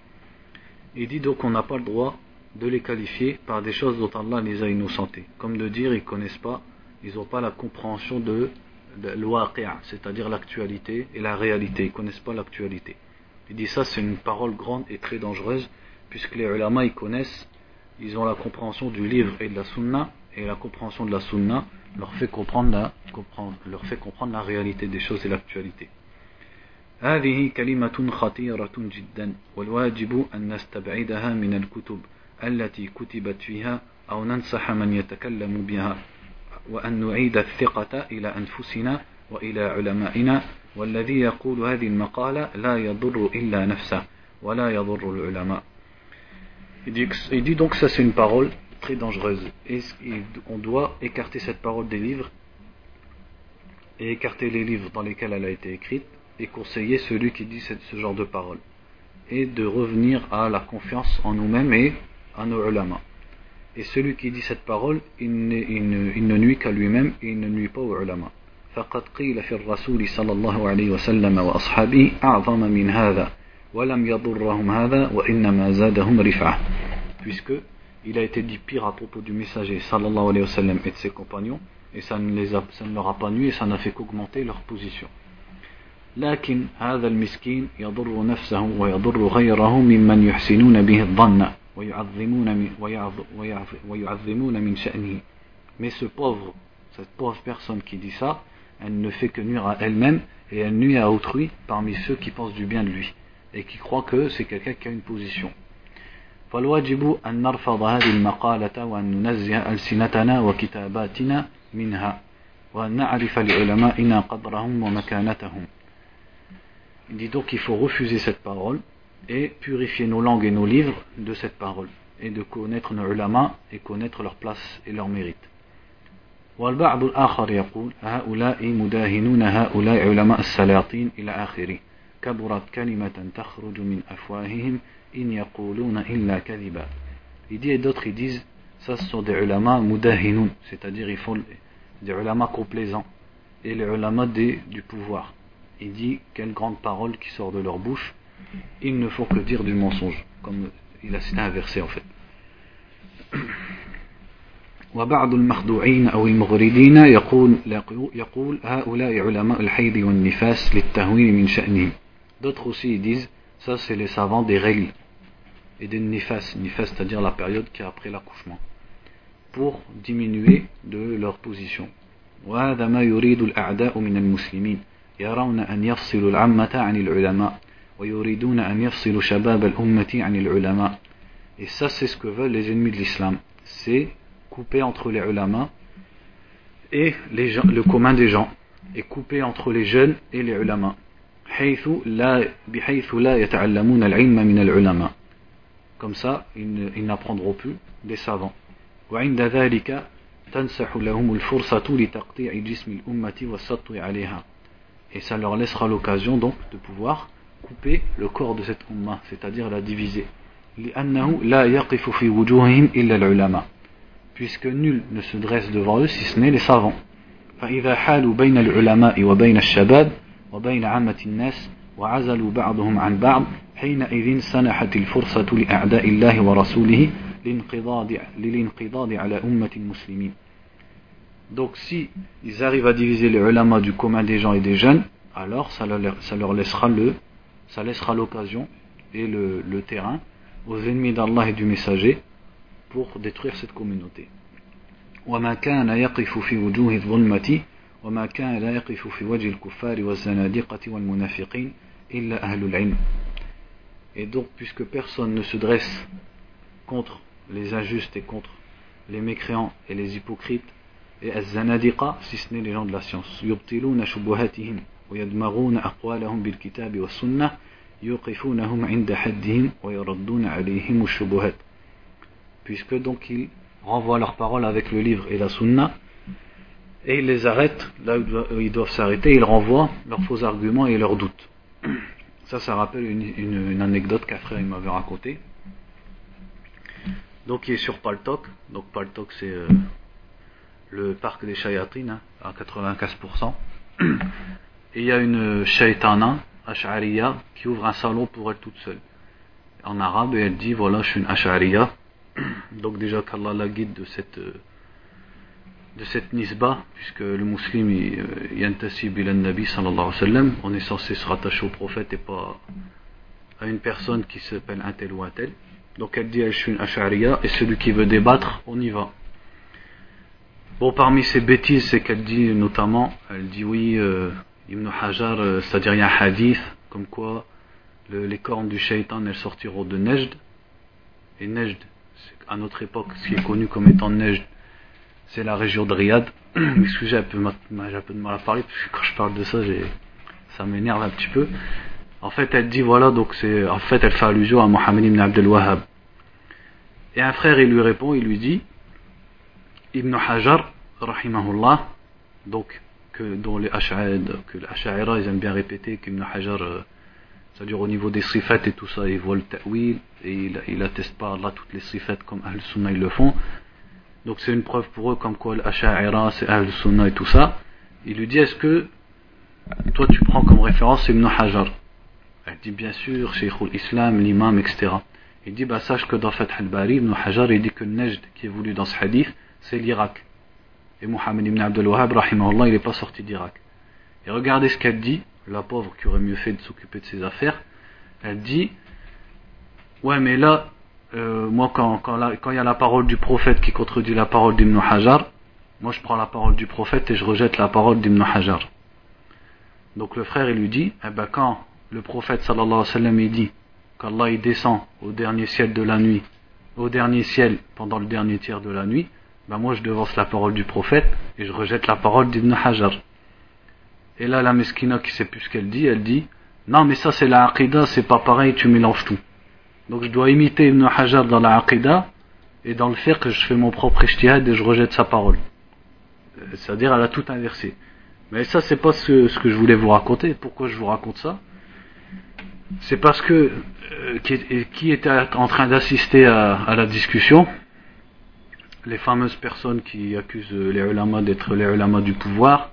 Il dit donc qu'on n'a pas le droit de les qualifier par des choses dont Allah les a innocentés. Comme de dire, ils connaissent pas, ils n'ont pas la compréhension de, de c'est-à-dire l'actualité et la réalité. Ils connaissent pas l'actualité. Il dit ça, c'est une parole grande et très dangereuse Puisque les ulama ils connaissent, ils ont la compréhension du livre et de la sunna, et la compréhension de la sunna leur fait comprendre la, comprendre, leur fait comprendre la réalité des choses et l'actualité. هذه كلمة خطيرة جدا والواجب أن نستبعدها من الكتب التي كتبت فيها أو ننصح من يتكلم بها وأن نعيد الثقة إلى أنفسنا وإلى علمائنا والذي يقول هذه المقالة لا يضر إلا نفسه ولا يضر العلماء Il dit, il dit donc que ça c'est une parole très dangereuse. Et on doit écarter cette parole des livres et écarter les livres dans lesquels elle a été écrite et conseiller celui qui dit ce genre de parole. Et de revenir à la confiance en nous-mêmes et à nos ulama. Et celui qui dit cette parole, il ne, il ne, il ne nuit qu'à lui-même et il ne nuit pas aux ulama. فقد قيل في الرسول صلى الله عليه وسلم وأصحابه أعظم من هذا puisque il a été dit pire à propos du messager sallallahu alayhi wa sallam et de ses compagnons et ça ne, les a, ça ne leur a pas nuit et ça n'a fait qu'augmenter leur position لكن هذا المسكين يضر نفسه ويضر غيره ممن يحسنون به الظن ويعظمون ويعظمون من شأنه mais ce pauvre cette pauvre personne qui dit ça elle ne fait que nuire à elle-même et elle nuit à autrui parmi ceux qui pensent du bien de lui et qui croit que c'est quelqu'un qui a une position. فالواجب أن نرفض هذه المقالة وأن ننزه ألسنتنا وكتاباتنا منها وأن نعرف لعلمائنا قدرهم ومكانتهم Il dit donc qu'il faut refuser cette parole et purifier nos langues et nos livres de cette parole et de connaître nos ulama et connaître leur place et leur mérite. والبعض الآخر يقول هؤلاء مداهنون هؤلاء علماء السلاطين إلى آخره كبرت كلمة تخرج من أفواههم إن يقولون إلا كذبا Il dit et d'autres ils disent ça ce sont des ulama mudahinoun c'est-à-dire ils font des ulama complaisants et les ulama des, du pouvoir il dit quelle grande parole qui sort de leur bouche ils ne font que dire du mensonge comme il a cité un verset en fait وبعض المخدوعين أو المغردين يقول, يقول هؤلاء علماء الحيض والنفاس للتهوين من شأنهم D'autres aussi ils disent ça c'est les savants des règles et des nifas, nifas c'est-à-dire la période qui est après l'accouchement, pour diminuer de leur position. وهذا ما يريد الأعداء من المسلمين يرون أن يفصلوا العامة عن العلماء ويريدون أن يفصلوا شباب الأمة عن العلماء Et ça c'est ce que veulent les ennemis de l'islam, c'est couper entre les ulama et les gens, le commun des gens, et couper entre les jeunes et les ulama. حيث لا بحيث لا يتعلمون العلم من العلماء comme ça ils n'apprendront plus des savants وعند ذلك تنسح لهم الفرصة لتقطيع جسم الأمة والسطو عليها et ça leur laissera l'occasion donc de pouvoir couper le corps de cette umma, c'est-à-dire la diviser. Puisque nul ne se dresse devant eux si ce n'est les savants. فإذا حالوا بين العلماء وبين الشباب وبين عامة الناس وعزلوا بعضهم عن بعض حينئذ سنحت الفرصة لأعداء الله ورسوله للانقضاض على أمة المسلمين Donc si ils arrivent à diviser les ulama du commun des gens et des jeunes, alors ça leur, ça leur laissera le, ça laissera l'occasion et le, le terrain aux ennemis d'Allah et du messager pour détruire cette communauté. وما كان يقف في وجوه الظلمة وما كان لا يقف في وجه الكفار والزنادقة والمنافقين إلا أهل العلم Et donc, puisque personne ne se dresse contre les injustes et contre les mécréants et les hypocrites, et az-zanadiqa, si ce n'est les gens de la science. يبطلون شبهاتهم ويدمغون أقوالهم بالكتاب والسنة يوقفونهم عند حدهم ويردون عليهم الشبهات. Puisque donc ils renvoient leurs paroles avec le livre et la sunna, et ils les arrêtent là où ils doivent s'arrêter, ils renvoient leurs faux arguments et leurs doutes. Ça, ça rappelle une, anecdote qu'un frère m'avait racontée. Donc il est sur Paltok, donc Paltok c'est euh, le parc des Shayatin hein, à 95%. Et il y a une Shaytana, Ash'ariya, qui ouvre un salon pour elle toute seule. En arabe, et elle dit voilà, je suis une Ash'ariya. Donc déjà qu'Allah la guide de cette euh, de cette nisba, puisque le musulman yantasib ila nabi sallallahu alayhi wa sallam, on est censé se rattacher au prophète et pas à une personne qui s'appelle un tel ou un tel. Donc elle dit je suis une Ash'ariya et celui qui veut débattre, on y va. Bon, parmi ces bêtises, c'est qu'elle dit notamment, elle dit oui, euh, Hajar, euh, c'est-à-dire il y a un hadith, comme quoi le, les cornes du shaitan, elles sortiront de Nejd. Et Nejd, à notre époque, ce qui est connu comme étant Nejd, c'est la région de Riyad. (clears throat) Excusez, j'ai un peu de mal à parler, parce que quand je parle de ça, ça m'énerve un petit peu. En fait, elle dit voilà, donc c'est, en fait, elle fait allusion à Mohammed ibn Abdel Wahhab. Et un frère, il lui répond, il lui dit, Ibn Hajar, rahimahullah, donc, que, dont les que l'Ash'aira, ils aiment bien répéter qu'Ibn Hajar, euh, c'est-à-dire au niveau des sifat et tout ça, il voit le ta'wil, et il, il atteste pas là toutes les sifat comme Ahl Sunnah ils le font. Donc c'est une preuve pour eux comme quoi l'Ash'aira c'est Ahl Sunnah et tout ça. Il lui dit, est-ce que toi tu prends comme référence Ibn Hajar? Elle dit bien sûr, Sheikh islam l'imam, etc. Il dit, bah sache que dans Fath al-Bari, Ibn Hajar, il dit que le Najd qui est voulu dans ce hadith, c'est l'Irak. Et Mohammed ibn Abdel Wahhab, rahimahullah, il n'est pas sorti d'Irak. Et regardez ce qu'elle dit, la pauvre qui aurait mieux fait de s'occuper de ses affaires. Elle dit, ouais mais là, euh, moi quand, quand, quand il y a la parole du prophète qui contredit la parole d'Ibn Hajar, moi je prends la parole du prophète et je rejette la parole d'Ibn Hajar. Donc le frère il lui dit, eh ben quand le prophète sallallahu alayhi wa sallam il dit qu'Allah il descend au dernier ciel de la nuit, au dernier ciel pendant le dernier tiers de la nuit, ben moi je devance la parole du prophète et je rejette la parole d'Ibn Hajar. Et là la meskina qui sait plus ce qu'elle dit, elle dit non mais ça c'est la aqidah, c'est pas pareil, tu mélanges tout. Donc je dois imiter Ibn Hajar dans la aqidah et dans le fait que je fais mon propre ijtihad et je rejette sa parole. Euh, c'est-à-dire elle a tout inversé. Mais ça c'est pas ce, que je voulais vous raconter. Pourquoi je vous raconte ça? C'est parce que euh, qui, qui, était en train d'assister à, à, la discussion les fameuses personnes qui accusent les ulama d'être les ulama du pouvoir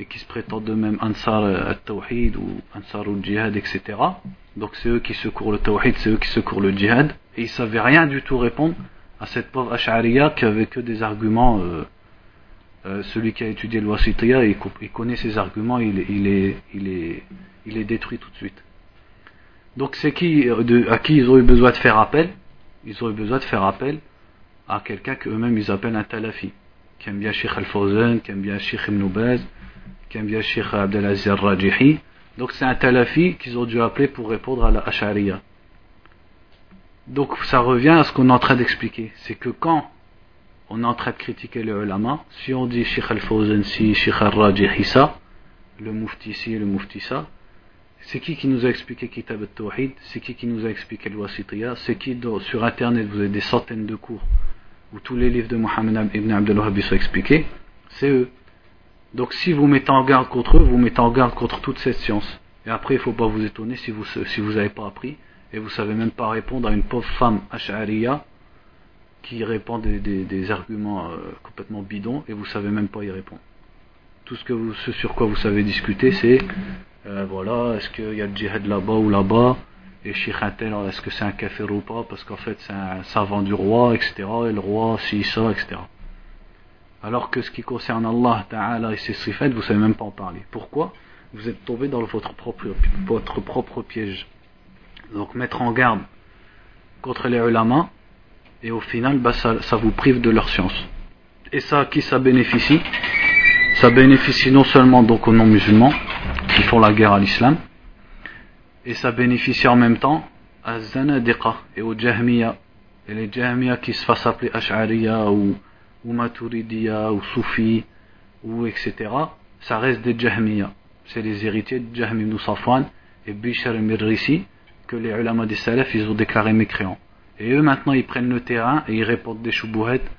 et qui se prétendent eux-mêmes Ansar al-Tawhid ou Ansar al-Jihad, etc. Donc c'est eux qui secourent le Tawhid, c'est eux qui secourent le Jihad. Et ils savaient rien du tout répondre à cette pauvre Ash'ariya qui avait que des arguments. Euh, euh, celui qui a étudié le Wasitiyah, il, connaît ses arguments, il, il, est, détruit tout de suite. Donc c'est qui, à qui ils ont eu besoin de faire appel? Ils ont eu besoin de faire appel à quelqu'un qu'eux-mêmes ils appellent un talafi, qui aime bien Sheikh Al-Fawzan, qui aime bien Sheikh Ibn Baz, bien Sheikh Abdelaziz Al-Rajihi. Donc c'est un talafi qu'ils ont dû appeler pour répondre à la Ash'ariya. Donc ça revient à ce qu'on est en train d'expliquer. C'est que quand on est en train de critiquer le ulama, si on dit Sheikh Al-Fawzan si, Sheikh Al-Rajihi ça, le mufti si, le mufti ça, c'est qui qui nous a expliqué Kitab al-Tawhid C'est qui qui nous a expliqué le Wasitiyah C'est qui sur internet vous avez des centaines de cours où tous les livres de Mohammed ibn Abdel sont expliqués C'est eux. Donc si vous mettez en garde contre eux, vous mettez en garde contre toute cette science. Et après, il ne faut pas vous étonner si vous si vous n'avez pas appris et vous savez même pas répondre à une pauvre femme ash'ariya qui répond des, arguments euh, complètement bidons et vous savez même pas y répondre. Tout ce, que vous, sur quoi vous savez discuter, c'est euh, voilà, est-ce qu'il y a le djihad là-bas ou là-bas et Sheikh est-ce que c'est un café ou pas? Parce qu'en fait, c'est un savant du roi, etc. Et le roi, si ça, etc. Alors que ce qui concerne Allah Ta'ala et ses sifat, vous savez même pas en parler. Pourquoi Vous êtes tombé dans votre propre, votre propre piège. Donc mettre en garde contre les ulama, et au final, bah, ça, ça vous prive de leur science. Et ça, à qui ça bénéficie Ça bénéficie non seulement donc aux non-musulmans, qui font la guerre à l'islam, et ça bénéficie en même temps à Zanadiqa et aux Jahmiya. Et les Jahmiya qui se fassent appeler Ash'ariya ou, ou Maturidiya ou Soufi ou etc. Ça reste des Jahmiya. C'est les héritiers de Jahmi ibn Safwan et Bishr al-Mirrisi que les ulama des Salaf ils ont déclaré mécréants. Et eux maintenant ils prennent le terrain et ils répondent des choubouhettes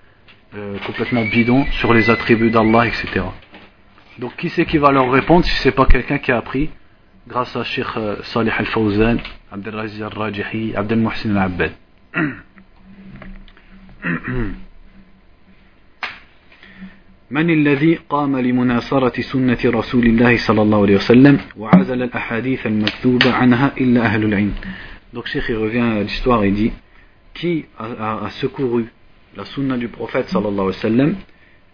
euh, complètement bidons sur les attributs d'Allah etc. Donc qui c'est qui va leur répondre si c'est pas quelqu'un qui a appris grâce à Sheikh Salih Al-Fawzan, Abdelaziz Al-Rajihi, Abdel Mohsin Al-Abbad? (clears throat) من الذي قام لمناصرة سنة رسول الله صلى الله عليه وسلم وعزل الأحاديث المكتوبة عنها إلا أهل العلم Donc Cheikh il revient à l'histoire et dit qui a, a, a, secouru la sunna du prophète sallallahu alayhi wa sallam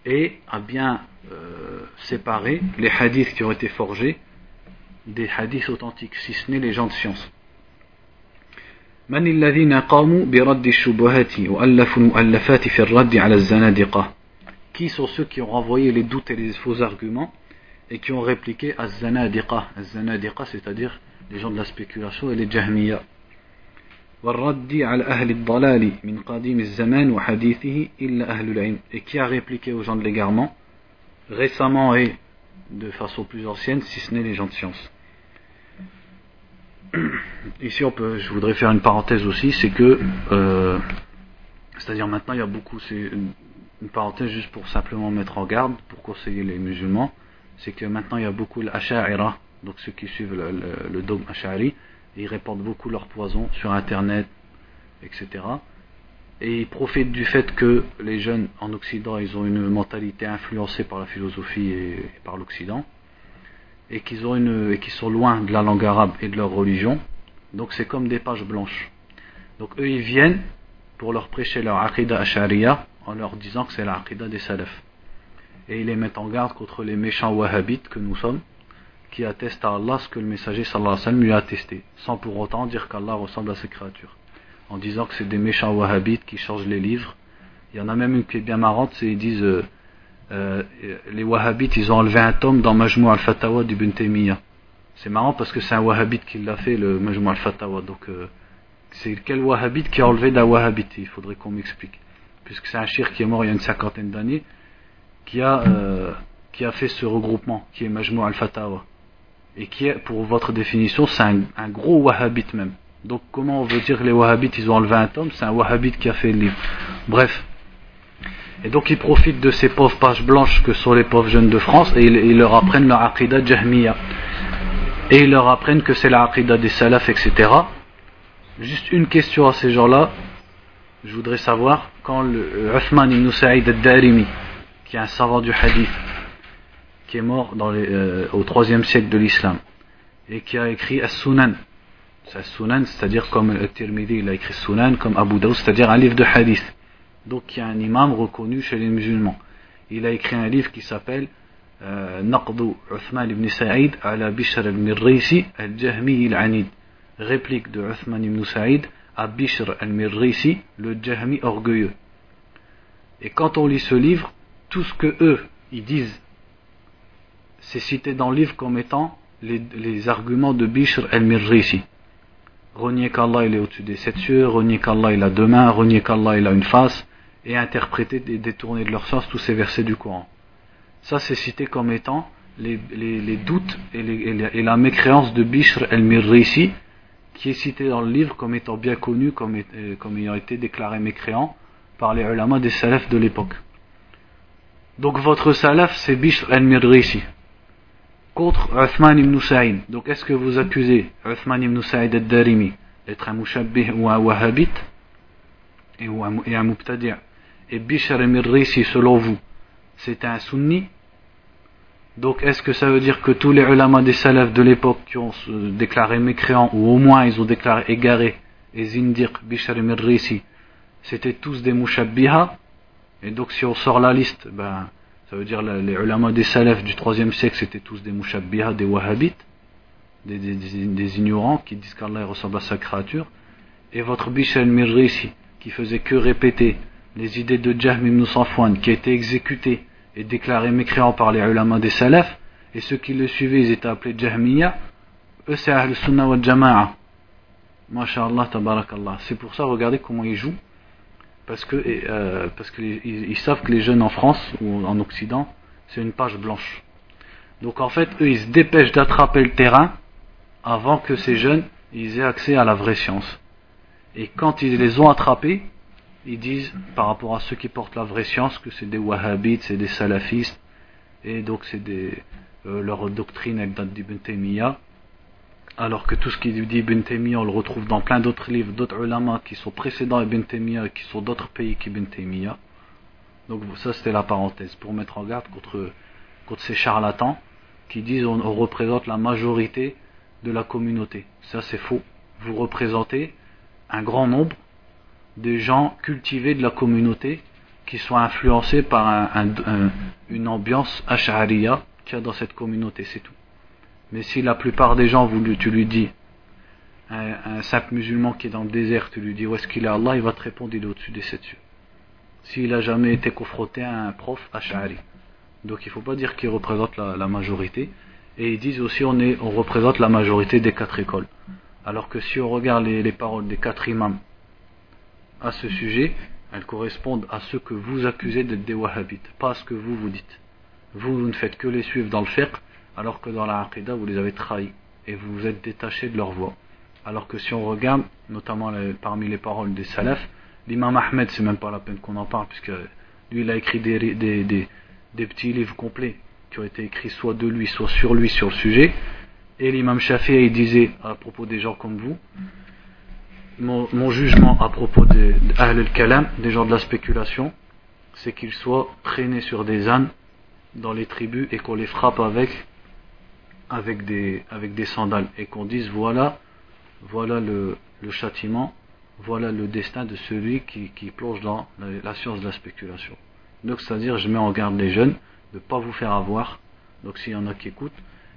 et a bien euh, séparé les hadiths qui ont été forgés des hadiths authentiques, si ce n'est les gens de science. من الذين قاموا برد الشبهات وألفوا المؤلفات في الرد على الزنادقة qui sont ceux qui ont renvoyé les doutes et les faux arguments et qui ont répliqué Az-Zanadiqa. Az-Zanadiqa, c'est-à-dire les gens de la spéculation et les Jahmiya. et qui a répliqué aux gens de l'égarement récemment et de façon plus ancienne si ce n'est les gens de science (clears throat) ici on peut, je voudrais faire une parenthèse aussi c'est que euh, c'est à dire maintenant il y a beaucoup une parenthèse juste pour simplement mettre en garde, pour conseiller les musulmans, c'est que maintenant, il y a beaucoup l'asha'ira, donc ceux qui suivent le, le, le dogme ash'ari, ils répandent beaucoup leur poison sur Internet, etc. Et ils profitent du fait que les jeunes en Occident, ils ont une mentalité influencée par la philosophie et par l'Occident et qu'ils ont sont loin de la langue arabe et de leur religion. Donc c'est comme des pages blanches. Donc eux ils viennent pour leur prêcher leur aqidah ashariya en leur disant que c'est la aqidah des salafs. Et ils les mettent en garde contre les méchants wahhabites que nous sommes qui attestent à Allah ce que le messager sallallahu alayhi wa sallam lui a attesté sans pour autant dire qu'Allah ressemble à ses créatures. En disant que c'est des méchants wahhabites qui changent les livres. Il y en a même une qui est bien marrante, c'est ils disent euh, euh, les wahhabites, ils ont enlevé un tome dans Majmou al-Fatawa d'Ibn Taymiyyah. C'est marrant parce que c'est un wahhabite qui l'a fait, le Majmou al-Fatawa. Donc, euh, c'est quel wahhabite qui a enlevé d'un wahhabite Il faudrait qu'on m'explique. Puisque c'est un shir qui est mort il y a une cinquantaine d'années, qui a, euh, qui a fait ce regroupement, qui est Majmou al-Fatawa. Et qui est, pour votre définition, c'est un, gros wahhabite même. Donc, comment on veut dire que les wahhabites, ils ont enlevé un tome? C'est un wahhabite qui a fait le livre. Bref. Et donc ils profitent de ces pauvres pages blanches que sont les pauvres jeunes de France et ils, leur apprennent leur aqidah jahmiya. Et ils leur apprennent que c'est la aqidah des salafs, etc. Juste une question à ces gens-là. Je voudrais savoir quand le Uthman ibn Sa'id al-Darimi, qui est un savant du hadith, qui est mort euh, au troisième siècle de l'islam, et qui a écrit As-Sunan. As-Sunan, c'est-à-dire comme Tirmidhi, il a écrit Sunan, comme Abu Daoud, c'est-à-dire un livre de hadith donc il y a un imam reconnu chez les musulmans. Il a écrit un livre qui s'appelle euh, Naqdu Uthman ibn Sa'id ala Bishr al-Mirrisi al-Jahmi al-Anid. Réplique de Uthman ibn Sa'id à Bishr al-Mirrisi, le Jahmi orgueilleux. Et quand on lit ce livre, tout ce que eux, ils disent, c'est cité dans le livre comme étant les, les arguments de Bishr al-Mirrisi renier qu'Allah il est au-dessus des sept cieux, renier qu'Allah il a deux mains, renier qu'Allah il a une face, et interpréter et détourner de leur sens tous ces versets du Coran. Ça c'est cité comme étant les, les, les doutes et, la mécréance de Bishr el-Mirrisi, qui est cité dans le livre comme étant bien connu, comme, comme ayant été déclaré mécréant par les ulama des salafs de l'époque. Donc votre salaf, c'est Bishr al-Mirrisi. Contre Uthman ibn Sa'id. Donc est-ce que vous accusez Uthman ibn Sa'id al-Darimi d'être un mouchabbih ou un wahhabite et, un mubtadi' Et Bishr al-Mirrisi, selon vous, c'était un sunni donc est-ce que ça veut dire que tous les ulama des salafs de l'époque qui ont déclaré mécréants, ou au moins ils ont déclaré égarés, et zindiq, bishar et c'était tous des mouchabbiha Et donc si on sort la liste, ben, ça veut dire les ulama des salafs du 3 siècle, c'était tous des mouchabbiha, des wahhabites, des, des, ignorants qui disent qu'Allah ressemble à sa créature. Et votre bishar mirrisi, qui faisait que répéter les idées de Jahm ibn Safwan, qui a été exécuté et déclaré mécréant par les ulama des salaf, et ceux qui le suivaient, ils étaient appelés Jahmiya, eux c'est Ahl Sunnah wa Jama'a. MashaAllah, tabarakallah. C'est pour ça, regardez comment ils jouent, parce que euh, parce qu'ils ils savent que les jeunes en France ou en Occident, c'est une page blanche. Donc en fait, eux, ils se dépêchent d'attraper le terrain avant que ces jeunes ils aient accès à la vraie science. Et quand ils les ont attrapés, ils disent par rapport à ceux qui portent la vraie science que c'est des wahhabites, c'est des salafistes, et donc c'est euh, leur doctrine elle date d'Ibn Taymiyyah, alors que tout ce qui dit Ibn Taymiyyah on le retrouve dans plein d'autres livres, d'autres ulama qui sont précédents Ibn Taymiyyah qui sont d'autres pays qu'Ibn Taymiyyah. Donc ça c'était la parenthèse pour mettre en garde contre, contre ces charlatans qui disent on, on représente la majorité de la communauté. Ça c'est faux. Vous représentez un grand nombre des gens cultivés de la communauté qui sont influencés par une ambiance ash'ariya qu'il y a dans cette communauté, c'est tout. Mais si la plupart des gens, tu lui dis, un, simple musulman qui est dans le désert, tu lui dis où est-ce qu'il est Allah, il va te répondre il est au-dessus des sept cieux. S'il n'a jamais été confronté à un prof ash'ari. Donc il ne faut pas dire qu'il représente la, majorité. Et ils disent aussi on, on représente la majorité des quatre écoles. Alors que si on regarde les, les paroles des quatre imams à ce sujet, elles correspondent à ce que vous accusez d'être des wahhabites, pas à ce que vous vous dites. Vous, vous ne faites que les suivre dans le fiqh, alors que dans la aqidah, vous les avez trahis, et vous vous êtes détaché de leur voix. Alors que si on regarde, notamment parmi les paroles des salafs, l'imam Ahmed, c'est même pas la peine qu'on en parle, puisque lui, il a écrit des, petits livres complets, qui ont été écrits soit de lui, soit sur lui, sur le sujet, et l'imam Shafi'i, disait, à propos des gens comme vous, mon, jugement à propos des al-Kalam, des gens de la spéculation, c'est qu'ils soient traînés sur des ânes dans les tribus et qu'on les frappe avec, avec, des, avec des sandales et qu'on dise voilà, voilà le, châtiment, voilà le destin de celui qui, plonge dans la, science de la spéculation. Donc c'est-à-dire je mets en garde les jeunes de ne pas vous faire avoir. Donc s'il y en a qui écoutent,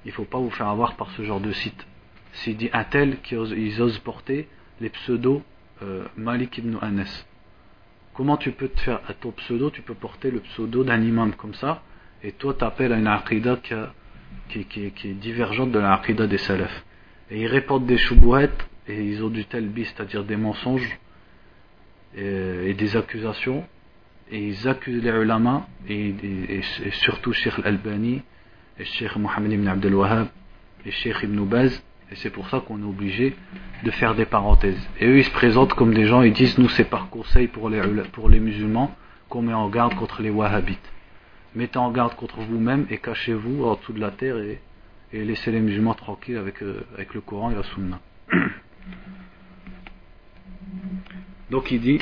il ne faut pas vous faire avoir par ce genre de site. S'il dit un tel qu'ils osent porter les pseudos euh, Malik ibn Anas. Comment tu peux te faire à ton pseudo, tu peux porter le pseudo d'un imam comme ça, et toi t'appelles à une aqidah qui, est divergente de la des salafs. Et ils répondent des choubouettes, et ils ont du tel bis, c'est-à-dire des mensonges et, des accusations, et ils accusent les ulama, et, surtout Sheikh Al-Albani, et Sheikh Mohammed ibn Abdel Wahhab, et Sheikh ibn Baz, et c'est pour ça qu'on est obligé de faire des parenthèses. Et eux, ils se présentent comme des gens, ils disent, nous, c'est par conseil pour les, pour les musulmans qu'on met en garde contre les wahhabites. Mettez en garde contre vous-même et cachez-vous en dessous de la terre et, et laissez les musulmans tranquilles avec, euh, avec le Coran et la Sunna. (coughs) Donc il dit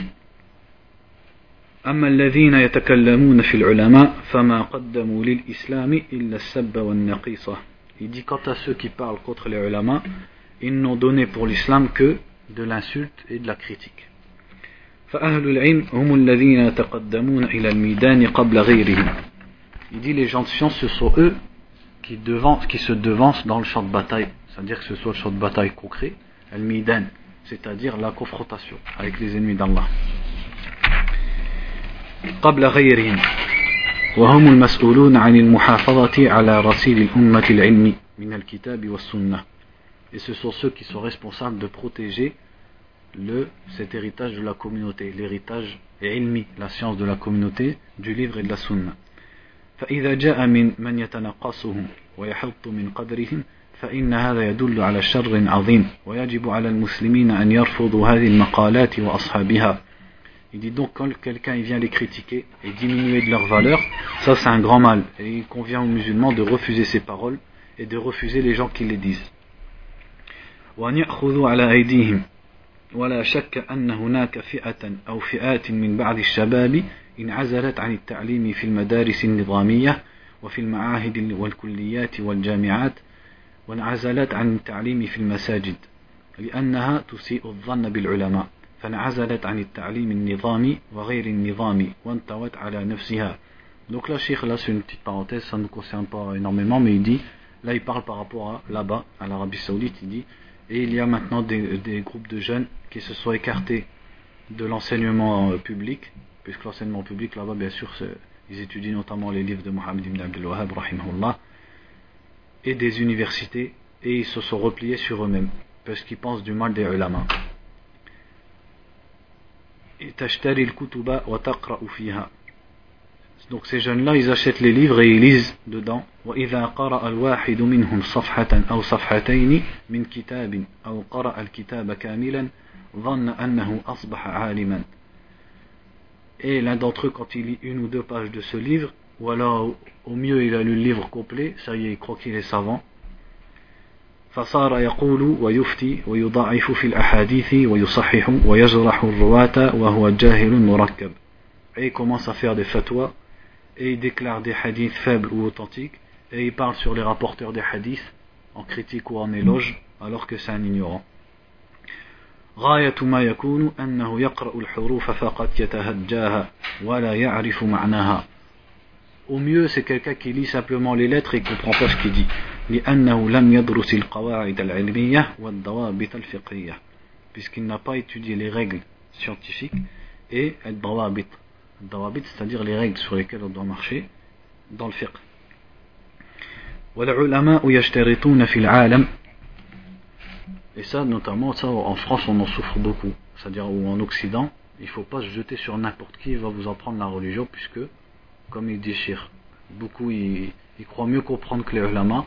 أما الذين يتكلمون في العلماء فما قدموا للإسلام إلا السب والنقيصة il dit quant à ceux qui parlent contre les ulama, ils n'ont donné pour l'islam que de l'insulte et de la critique. Il dit les gens de science ce sont eux qui, qui se devancent dans le champ de bataille, c'est-à-dire que ce soit le champ de bataille concret, al-midan, c'est-à-dire la confrontation avec les ennemis d'Allah. وهم المسؤولون عن المحافظة على رصيد الأمة العلمي من الكتاب والسنة. Et ce sont ceux qui sont responsables de protéger le, cet héritage de la communauté, l'héritage ilmi, la science de la communauté, du livre et de la sunna. فإذا جاء من من يتنقصهم ويحط من قدرهم فإن هذا يدل على شر عظيم. ويجب على المسلمين أن يرفضوا هذه المقالات وأصحابها. Il dit donc quand quelqu'un vient les critiquer et diminuer de leur valeur, ça c'est un grand mal. Et il convient aux musulmans de refuser ces paroles et de refuser les gens qui les disent. ولا شك أن هناك فئة أو فئات من بعض الشباب انعزلت عن التعليم في المدارس النظامية وفي المعاهد والكليات والجامعات وانعزلت عن التعليم في المساجد لأنها تسيء الظن بالعلماء فانعزلت عن التعليم النظامي وغير النظامي وانطوت على نفسها Donc là, Cheikh, là c'est une petite parenthèse, ça ne nous concerne pas énormément, mais il dit, là il parle par rapport à là-bas, à l'Arabie Saoudite, il dit, et il y a maintenant des, des groupes de jeunes qui se soient écartés de l'enseignement public, puisque l'enseignement public là-bas, bien sûr, ils étudient notamment les livres de Mohammed ibn Abdul Wahhab, et des universités, et ils se sont repliés sur eux-mêmes, parce qu'ils pensent du mal des ulama. Donc ces jeunes-là, ils achètent les livres et ils lisent dedans. وإذا قرأ الواحد منهم صفحة أو صفحتين من كتاب أو قرأ الكتاب كاملا ظن أنه أصبح عالما. Et l'un d'entre eux, quand il lit une ou deux pages de ce livre, ou alors au mieux il a lu le livre complet, ça y est, il croit qu'il est savant. فصار يقول ويفتي ويضاعف في الأحاديث ويصحح ويجرح الرواة وهو جاهل مركب. Et il commence à faire des fatwas et il déclare des hadiths faibles ou authentiques et il parle sur les rapporteurs des hadiths en critique ou en éloge alors que c'est un ignorant. غاية ما يكون أنه يقرأ الحروف فقط يتهجاها ولا يعرف معناها Au mieux, c'est quelqu'un qui lit simplement les lettres et comprend pas ce qu'il dit. لأنه لم يدرس القواعد العلمية والضوابط الفقهية puisqu'il n'a pas étudié les règles scientifiques et الضوابط الضوابط c'est-à-dire les règles sur lesquelles on doit marcher dans le fiqh والعلماء يشترطون في العالم et ça notamment ça en France on en souffre beaucoup c'est-à-dire ou en Occident il ne faut pas se jeter sur n'importe qui va vous apprendre la religion puisque comme il dit beaucoup ils, croient mieux comprendre que les ulama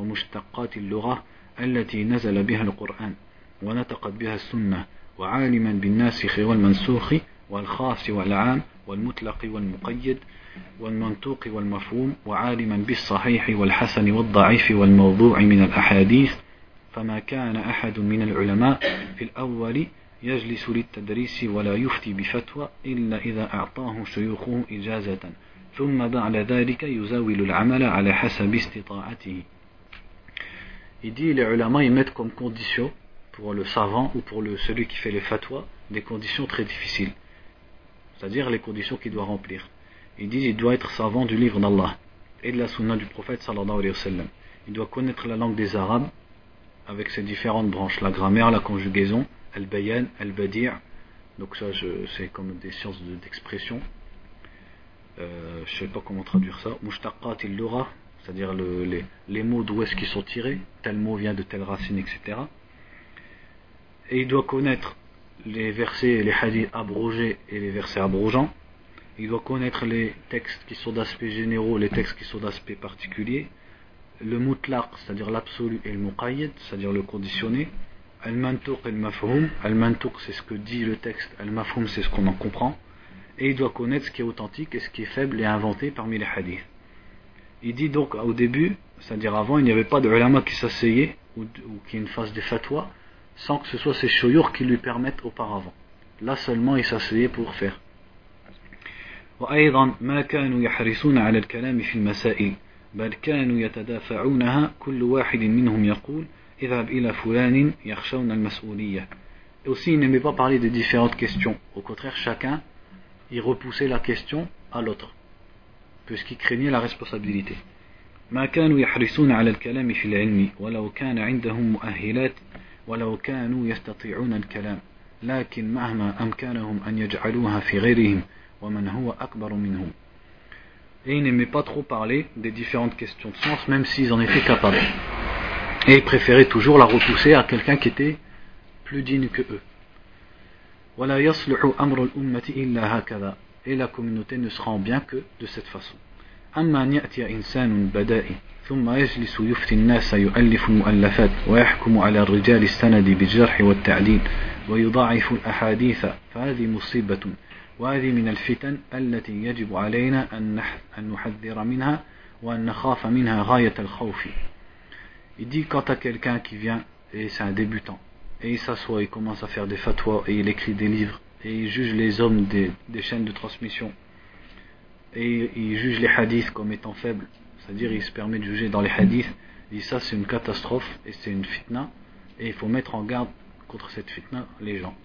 ومشتقات اللغة التي نزل بها القرآن ونطقت بها السنة وعالما بالناسخ والمنسوخ والخاص والعام والمطلق والمقيد والمنطوق والمفهوم وعالما بالصحيح والحسن والضعيف والموضوع من الأحاديث فما كان أحد من العلماء في الأول يجلس للتدريس ولا يفتي بفتوى إلا إذا أعطاه شيوخه إجازة ثم بعد ذلك يزاول العمل على حسب استطاعته Il dit les ulama ils mettent comme condition pour le savant ou pour le, celui qui fait les fatwas des conditions très difficiles. C'est-à-dire les conditions qu'il doit remplir. Il dit qu'il doit être savant du livre d'Allah et de la sunna du prophète sallallahu alayhi wa sallam. Il doit connaître la langue des Arabes avec ses différentes branches, la grammaire, la conjugaison, al-bayan, al-badir. Donc ça, c'est comme des sciences d'expression. euh, je ne sais pas comment traduire ça. Mushtaqat il c'est-à-dire le, les, les, mots d'où est-ce qu'ils sont tirés, tel mot vient de telle racine, etc. Et il doit connaître les versets, les hadiths abrogés et les versets abrogeants. Il doit connaître les textes qui sont d'aspect généraux, les textes qui sont d'aspect particulier, le mutlaq, c'est-à-dire l'absolu, et le muqayyad, c'est-à-dire le conditionné, al-mantuq et le mafhum, al-mantuq c'est ce que dit le texte, al-mafhum c'est ce qu'on en comprend, et il doit connaître ce qui est authentique et ce qui est faible et inventé parmi les hadiths. Il dit donc au début, c'est-à-dire avant, il n'y avait pas de ulama qui s'asseyait ou, qui ne fasse des fatwas sans que ce soit ces choyours qui lui permettent auparavant. Là seulement il s'asseyait pour faire. وأيضا ما كانوا يحرصون على الكلام في المسائل بل كانوا يتدافعونها كل واحد منهم يقول اذهب إلى فلان يخشون المسؤولية Et aussi, il n'aimait pas parler des différentes questions. Au contraire, chacun, il repoussait la question à l'autre, Puisqu'il craignait la responsabilité. ما كانوا يحرصون على الكلام في العلم ولو كان عندهم مؤهلات ولو كانوا يستطيعون الكلام لكن مهما أمكنهم أن يجعلوها في غيرهم ومن هو أكبر منهم Et ils n'aimaient pas trop parler des différentes questions de sens, même s'ils en étaient capables. Et ils préféraient toujours la repousser à quelqu'un qui était plus digne que eux. et la communauté ne sera en bien que de cette façon. أما أن يأتي إنسان بدائي ثم يجلس يفتي الناس يؤلف المؤلفات ويحكم على الرجال السند بالجرح والتعديل ويضاعف الأحاديث فهذه مصيبة وهذه من الفتن التي يجب علينا أن نحذر منها وأن نخاف منها غاية الخوف. Il dit quand à quelqu'un qui vient et c'est un débutant et il s'assoit, il commence à faire des fatwas et il écrit des livres et il juge les hommes des, des chaînes de transmission et il juge les hadiths comme étant faibles, c'est-à-dire il se permet de juger dans les hadiths, il dit ça c'est une catastrophe et c'est une fitna et il faut mettre en garde contre cette fitna les gens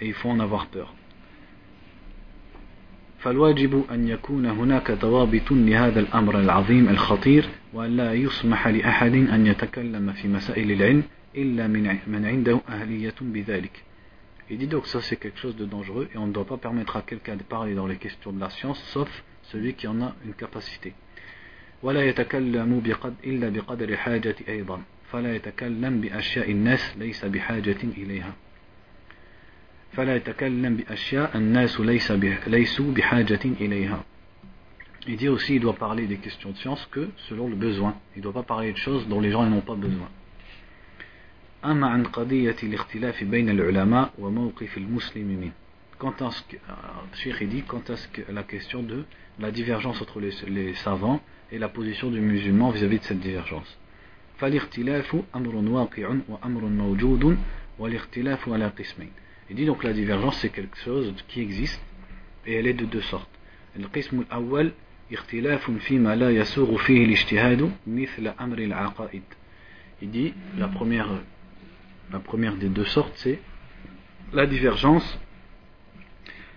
et il faut en avoir peur. فالواجب أن يكون هناك ضوابط لهذا الأمر العظيم الخطير وأن لا يسمح لأحد أن يتكلم في مسائل العلم إلا من عنده أهلية بذلك Il dit donc ça c'est quelque chose de dangereux et on ne doit pas permettre à quelqu'un de parler dans les questions de la science sauf celui qui en a une capacité. ولا يتكلم بقد إلا بقدر الحاجة أيضا فلا يتكلم بأشياء الناس ليس بحاجة إليها فلا يتكلم بأشياء الناس ليس ليسوا بحاجة إليها Il dit aussi il doit parler des questions de science que selon le besoin. Il ne doit pas parler de choses dont les gens n'ont pas besoin. أما عن قضية الاختلاف بين العلماء وموقف المسلم منه Quant à ce que, Cheikh dit, quant à ce que, la question de la divergence entre les, les savants et la position du musulman vis-à-vis -vis de cette divergence. فالاختلاف أمر واقع وأمر موجود والاختلاف على قسمين. Il dit donc la divergence c'est quelque chose qui existe et elle est de deux sortes. القسم الأول اختلاف فيما لا يسوغ فيه الاجتهاد مثل أمر العقائد. Il dit la première la première des deux sortes, c'est la divergence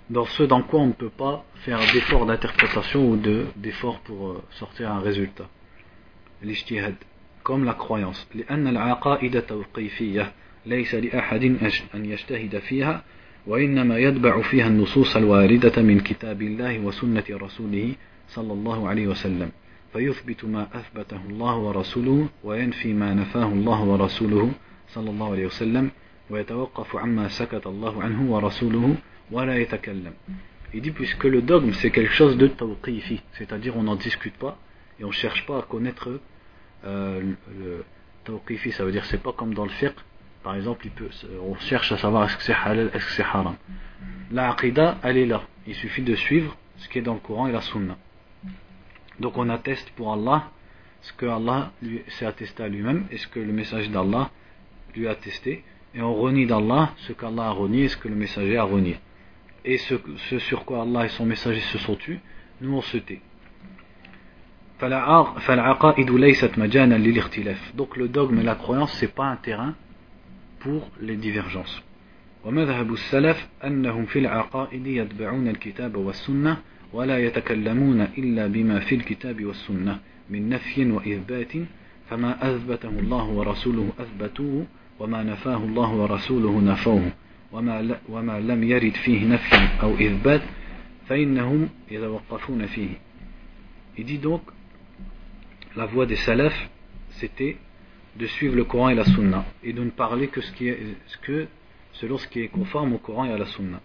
dans ce dans quoi on ne peut pas faire d'effort d'interprétation ou d'effort pour euh, sortir un résultat. L'ijtihad, comme la croyance. لأن وإنما يتبع فيها النصوص الواردة من كتاب الله وسنة رسوله صلى الله عليه وسلم فيثبت ما أثبته الله ورسوله وينفي ما نفاه الله ورسوله Il dit puisque le dogme c'est quelque chose de tawqifi, c'est-à-dire on n'en discute pas et on ne cherche pas à connaître euh, le tawqifi, ça veut dire c'est pas comme dans le fiqh, par exemple on cherche à savoir est-ce que c'est halal, est-ce que c'est haram. La aqidah elle est là, il suffit de suivre ce qui est dans le Coran et la sunna. Donc on atteste pour Allah ce que Allah s'est attesté à lui-même et ce que le message d'Allah lui a testé, et on renie d'Allah ce qu'Allah a renié et ce que le messager a renié. Et ce, ce sur quoi Allah et son messager se sont tus, nous on se tait. Donc le dogme et la croyance, c'est pas un terrain pour les divergences. ومذهب السلف أنهم في العقائد يتبعون الكتاب والسنة ولا يتكلمون إلا بما في الكتاب والسنة من نفي وإثبات فما أثبته الله ورسوله أثبتوه وما نفاه الله ورسوله نفوه وما, وما لم يرد فيه نفي أو إثبات فإنهم يتوقفون فيه Il dit donc, la voie des salafs, c'était de suivre le Coran et la Sunna et de ne parler que, ce qui est, que selon ce qui est conforme au Coran et à la Sunna.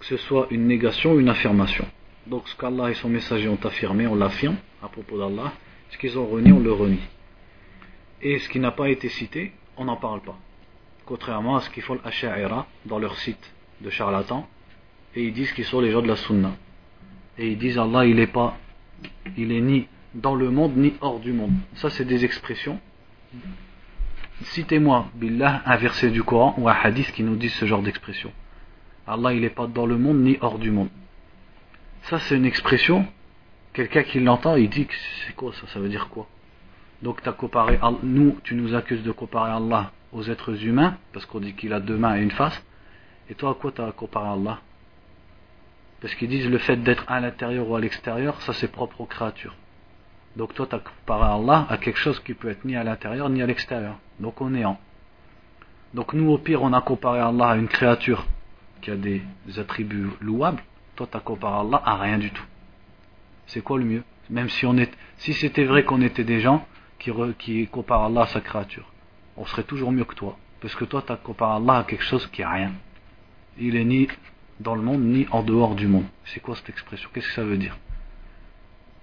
Que ce soit une négation ou une affirmation. Donc ce qu'Allah et son messager ont affirmé, on l'affirme à propos d'Allah. Ce qu'ils ont renié, on le renie. Et ce qui n'a pas été cité, on n'en parle pas. Contrairement à ce qu'ils font l'Asha'ira dans leur site de charlatans, et ils disent qu'ils sont les gens de la Sunna. Et ils disent Allah, il est pas, il est ni dans le monde ni hors du monde. Ça, c'est des expressions. Citez-moi, Billah, un verset du Coran ou un hadith qui nous dit ce genre d'expression. Allah, il n'est pas dans le monde ni hors du monde. Ça, c'est une expression. Quelqu'un qui l'entend, il dit que c'est quoi ça? Ça veut dire quoi? Donc tu as comparé, nous, tu nous accuses de comparer Allah aux êtres humains, parce qu'on dit qu'il a deux mains et une face. Et toi, à quoi tu as comparé Allah? Parce qu'ils disent le fait d'être à l'intérieur ou à l'extérieur, ça c'est propre aux créatures. Donc toi, tu as comparé Allah à quelque chose qui peut être ni à l'intérieur ni à l'extérieur. Donc au néant. Donc nous au pire on a comparé Allah à une créature qui a des attributs louables, toi tu as comparé Allah à rien du tout. C'est quoi le mieux? Même si on est, si c'était vrai qu'on était des gens qui, qui comparent Allah à sa créature, on serait toujours mieux que toi. Parce que toi tu as comparé Allah à quelque chose qui a rien. Il est ni dans le monde ni en dehors du monde. C'est quoi cette expression? Qu'est-ce que ça veut dire?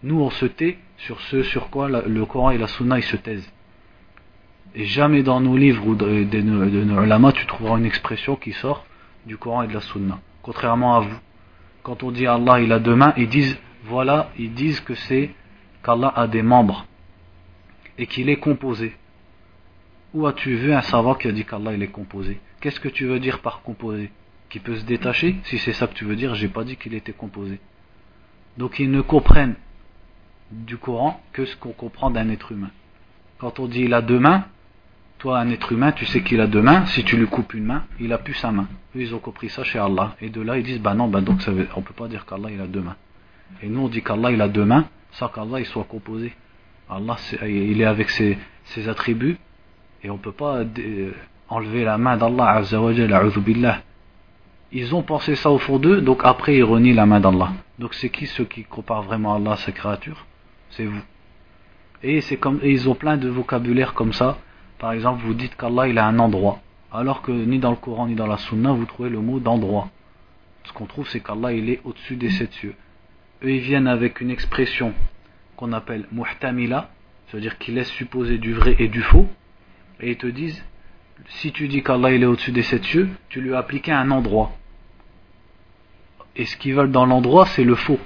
Nous on se tait sur ce sur quoi le Coran et la Sunna ils se taisent. Et jamais dans nos livres ou de, nos ulama tu trouveras une expression qui sort du Coran et de la Sunna. Contrairement à vous. Quand on dit Allah il a deux mains, ils disent voilà, ils disent que c'est qu'Allah a des membres et qu'il est composé. Où as-tu vu un savant qui a dit qu'Allah il est composé? Qu'est-ce que tu veux dire par composé? Qui peut se détacher? Si c'est ça que tu veux dire, j'ai pas dit qu'il était composé. Donc ils ne comprennent du Coran que ce qu'on comprend d'un être humain. Quand on dit il a deux mains, toi, un être humain, tu sais qu'il a deux mains. Si tu lui coupes une main, il a plus sa main. Ils ont compris ça chez Allah. Et de là, ils disent, bah non, bah donc ça veut, on peut pas dire qu'Allah il a deux mains. Et nous, on dit qu'Allah il a deux mains sans qu'Allah il soit composé. Allah, il est avec ses, attributs et on peut pas enlever la main d'Allah billah. Ils ont pensé ça au fond d'eux, donc après ils renient la main d'Allah. Donc c'est qui ceux qui comparent vraiment Allah à sa créature? C'est vous. Et comme ils ont plein de vocabulaire comme ça par exemple, vous dites qu'Allah il a un endroit, alors que ni dans le Coran ni dans la Sunna vous trouvez le mot d'endroit. Ce qu'on trouve, c'est qu'Allah il est au-dessus des sept cieux. Eux ils viennent avec une expression qu'on appelle muhtamila, c'est-à-dire qui laisse supposer du vrai et du faux, et ils te disent si tu dis qu'Allah il est au-dessus des sept cieux, tu lui as appliqué un endroit. Et ce qu'ils veulent dans l'endroit, c'est le faux.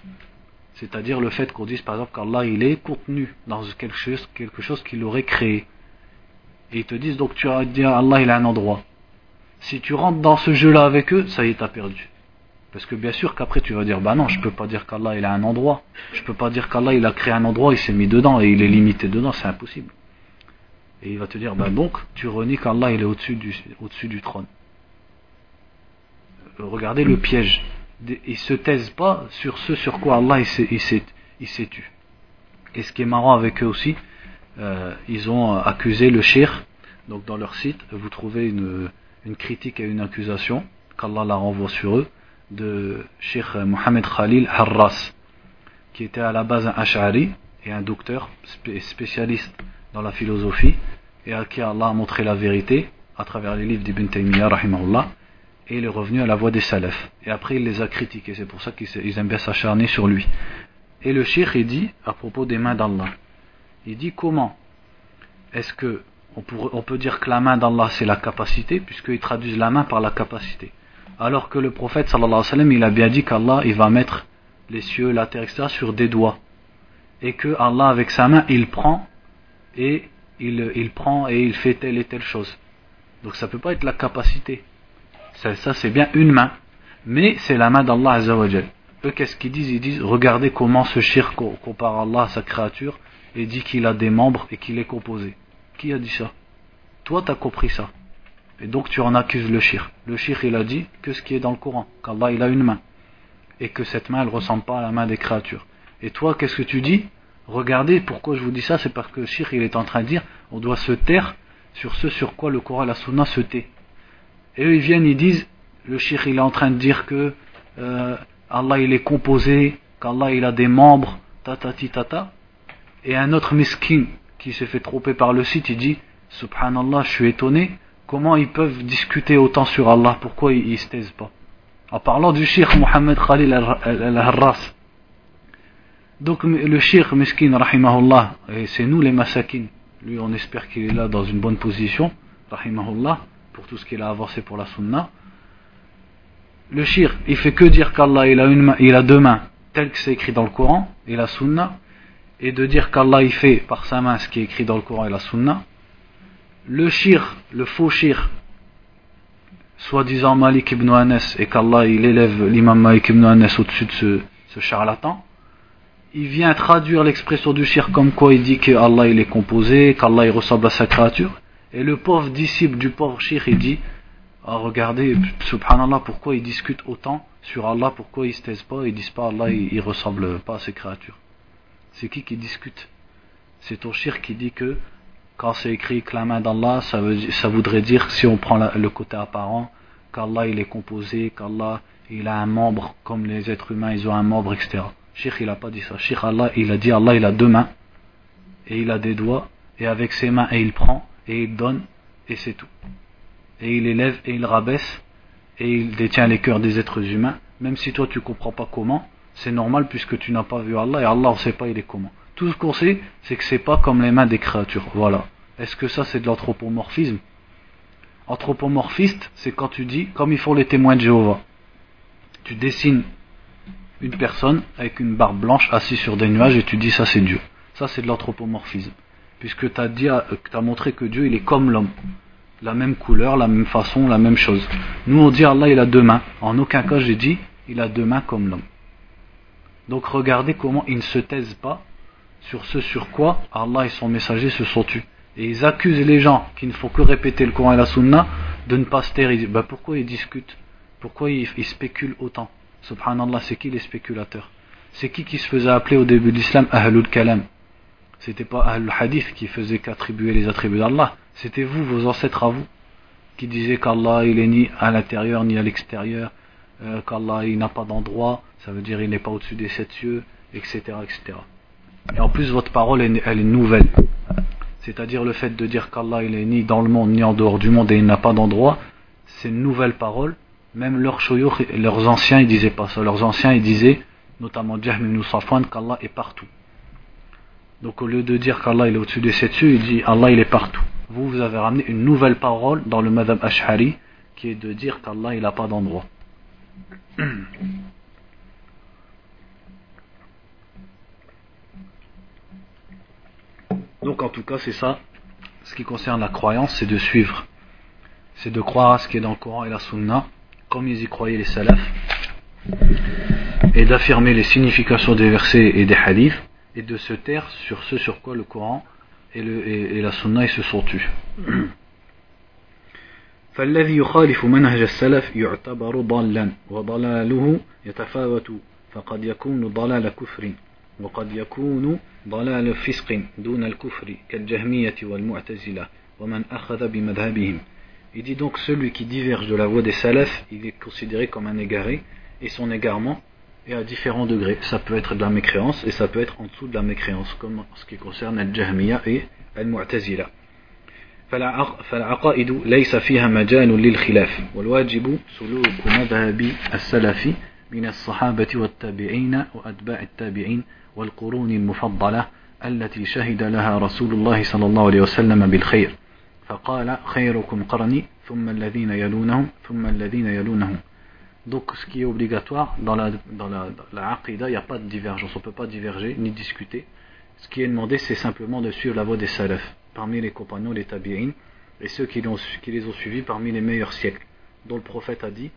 C'est-à-dire le fait qu'on dise par exemple qu'Allah il est contenu dans quelque chose, quelque chose qu'il aurait créé. Et ils te disent donc tu as dit Allah il a un endroit. Si tu rentres dans ce jeu-là avec eux, ça y est, t'as perdu. Parce que bien sûr qu'après tu vas dire bah non, je peux pas dire qu'Allah il a un endroit. Je peux pas dire qu'Allah il a créé un endroit, il s'est mis dedans et il est limité dedans, c'est impossible. Et il va te dire bah donc tu renies qu'Allah il est au-dessus du, au-dessus du trône. Euh, regardez le piège. Ils se taisent pas sur ce sur quoi Allah il s'est, il Et ce qui est marrant avec eux aussi, euh, ils ont accusé le shir. Donc dans leur site, vous trouvez une, une critique et une accusation, qu'Allah la renvoie sur eux, de Sheikh Mohamed Khalil Harras, qui était à la base un Ash'ari et un docteur spécialiste dans la philosophie, et à qui Allah a montré la vérité à travers les livres d'Ibn Taymiyyah, rahimahullah, et il est revenu à la voie des salafs. Et après, il les a critiqués, c'est pour ça qu'ils aiment bien s'acharner sur lui. Et le shir, il dit, à propos des mains d'Allah, il dit comment est-ce que on, peut dire que la main d'Allah c'est la capacité, puisqu'ils traduisent la main par la capacité. Alors que le prophète sallallahu alayhi wa sallam, il a bien dit qu'Allah il va mettre les cieux, la terre, etc. sur des doigts. Et que Allah avec sa main, il prend et il, il prend et il fait telle et telle chose. Donc ça peut pas être la capacité. Ça, ça c'est bien une main. Mais c'est la main d'Allah Azzawajal. Eux qu'est-ce qu'ils disent? Ils disent regardez comment ce shirk compare Allah à sa créature et dit qu'il a des membres et qu'il est composé. Qui a dit ça? Toi, tu as compris ça. Et donc tu en accuses le shir. Le shir, il a dit que ce qui est dans le Coran, qu'Allah, il a une main. Et que cette main, elle ressemble pas à la main des créatures. Et toi, qu'est-ce que tu dis? Regardez, pourquoi je vous dis ça C'est parce que le shir, il est en train de dire on doit se taire sur ce sur quoi le Coran la Sunna se tait. Et eux, ils viennent, ils disent le shir, il est en train de dire que euh, Allah, il est composé, qu'Allah, il a des membres, ta ta ta. Et un autre miskin qui s'est fait tromper par le site, il dit Subhanallah, je suis étonné, comment ils peuvent discuter autant sur Allah, pourquoi ils, ne se taisent pas? En parlant du shir Mohammed Khalil al-Harras. Donc le shir miskin, rahimahullah, et c'est nous les masakin, lui on espère qu'il est là dans une bonne position, rahimahullah, pour tout ce qu'il a avancé pour la sunna. Le shir, il fait que dire qu'Allah il a, une il a deux mains, tel que c'est écrit dans le Coran, et la sunna, et de dire qu'Allah y fait par sa main ce qui est écrit dans le Coran et la Sunna, le shir, le faux shir, soi-disant Malik ibn Anas, et qu'Allah il élève l'imam Malik ibn Anas au-dessus de ce, charlatan, il vient traduire l'expression du shir comme quoi il dit que Allah il est composé, qu'Allah il ressemble à sa créature, et le pauvre disciple du pauvre shir il dit, ah, regardez, subhanallah, pourquoi ils discutent autant sur Allah, pourquoi ils se taisent pas, ils disent pas Allah il, il ressemble pas à ses créatures. C'est qui qui discute? C'est ton shir qui dit que quand c'est écrit que la main d'Allah, ça, voudrait dire, si on prend le côté apparent, qu'Allah il est composé, qu'Allah il a un membre comme les êtres humains, ils ont un membre, etc. Sheikh il a pas dit ça. Sheikh Allah, il a dit Allah il a deux mains et il a des doigts et avec ses mains et il prend et il donne et c'est tout. Et il élève et il rabaisse et il détient les cœurs des êtres humains, même si toi tu comprends pas comment, c'est normal puisque tu n'as pas vu Allah et Allah on sait pas il est comment. Tout ce qu'on sait, c'est que c'est pas comme les mains des créatures. Voilà. Est-ce que ça c'est de l'anthropomorphisme? Anthropomorphiste, c'est quand tu dis, comme ils font les témoins de Jéhovah, tu dessines une personne avec une barbe blanche assise sur des nuages et tu dis ça c'est Dieu. Ça c'est de l'anthropomorphisme. Puisque tu as, as montré que Dieu il est comme l'homme. La même couleur, la même façon, la même chose. Nous on dit Allah il a deux mains. En aucun cas j'ai dit il a deux mains comme l'homme. Donc regardez comment ils ne se taisent pas sur ce sur quoi Allah et son messager se sont tus. Et ils accusent les gens qui ne font que répéter le Coran et la Sunna de ne pas se taire. Ben pourquoi ils discutent? Pourquoi ils, spéculent autant? Subhanallah, c'est qui les spéculateurs? C'est qui qui se faisait appeler au début de l'islam Ahlul Kalam? C'était pas Ahlul Hadith qui faisait qu'attribuer les attributs d'Allah. C'était vous, vos ancêtres à vous, qui disaient qu'Allah il est ni à l'intérieur ni à l'extérieur, euh, qu'Allah il n'a pas d'endroit, ça veut dire il n'est pas au-dessus des sept cieux, etc., etc. Et en plus, votre parole, elle, est nouvelle. C'est-à-dire le fait de dire qu'Allah, il est ni dans le monde, ni en dehors du monde, et il n'a pas d'endroit, c'est une nouvelle parole. Même leurs leurs anciens, ils disaient pas ça. Leurs anciens, ils disaient, notamment Jahm ibn Safwan, qu'Allah est partout. Donc au lieu de dire qu'Allah est au-dessus des sept cieux, il dit Allah il est partout. Vous, vous avez ramené une nouvelle parole dans le Madame Ash'ari, qui est de dire qu'Allah il n'a pas d'endroit. (clears throat) Donc en tout cas, c'est ça. Ce qui concerne la croyance, c'est de suivre. C'est de croire à ce qui est dans le Coran et la Sunna, comme ils y croyaient les salafs. Et d'affirmer les significations des versets et des hadiths, et de se taire sur ce sur quoi le Coran et, le, et, et la Sunna ils se sont tus. (clears throat) فالذي يخالف منهج السلف يعتبر ضالا وضلاله يتفاوت فقد يكون ضلال كفر وقد يكون ضلال فسق دون الكفر كالجهمية والمعتزلة ومن أخذ بمذهبهم Il dit donc celui qui diverge de la voie des salafs, il est considéré comme un égaré, et son égarement est à différents degrés. Ça peut être de la mécréance, et ça peut être en dessous de la mécréance, comme ce qui concerne al-Jahmiya et al-Mu'tazila. فالعقائد ليس فيها مجال للخلاف والواجب سلوك مذهب السلف من الصحابة والتابعين وأتباع التابعين والقرون المفضلة التي شهد لها رسول الله صلى الله عليه وسلم بالخير فقال خيركم قرني ثم الذين يلونهم ثم الذين يلونهم Donc ce qui est obligatoire dans la, dans la, dans la aqidah, il n'y a pas de divergence, on ne peut pas diverger ni discuter. Ce qui est demandé, c'est simplement de suivre la voie des salafs, parmi les compagnons, les tabi'in, et ceux qui, qui les ont suivis parmi les meilleurs siècles, dont le prophète a dit,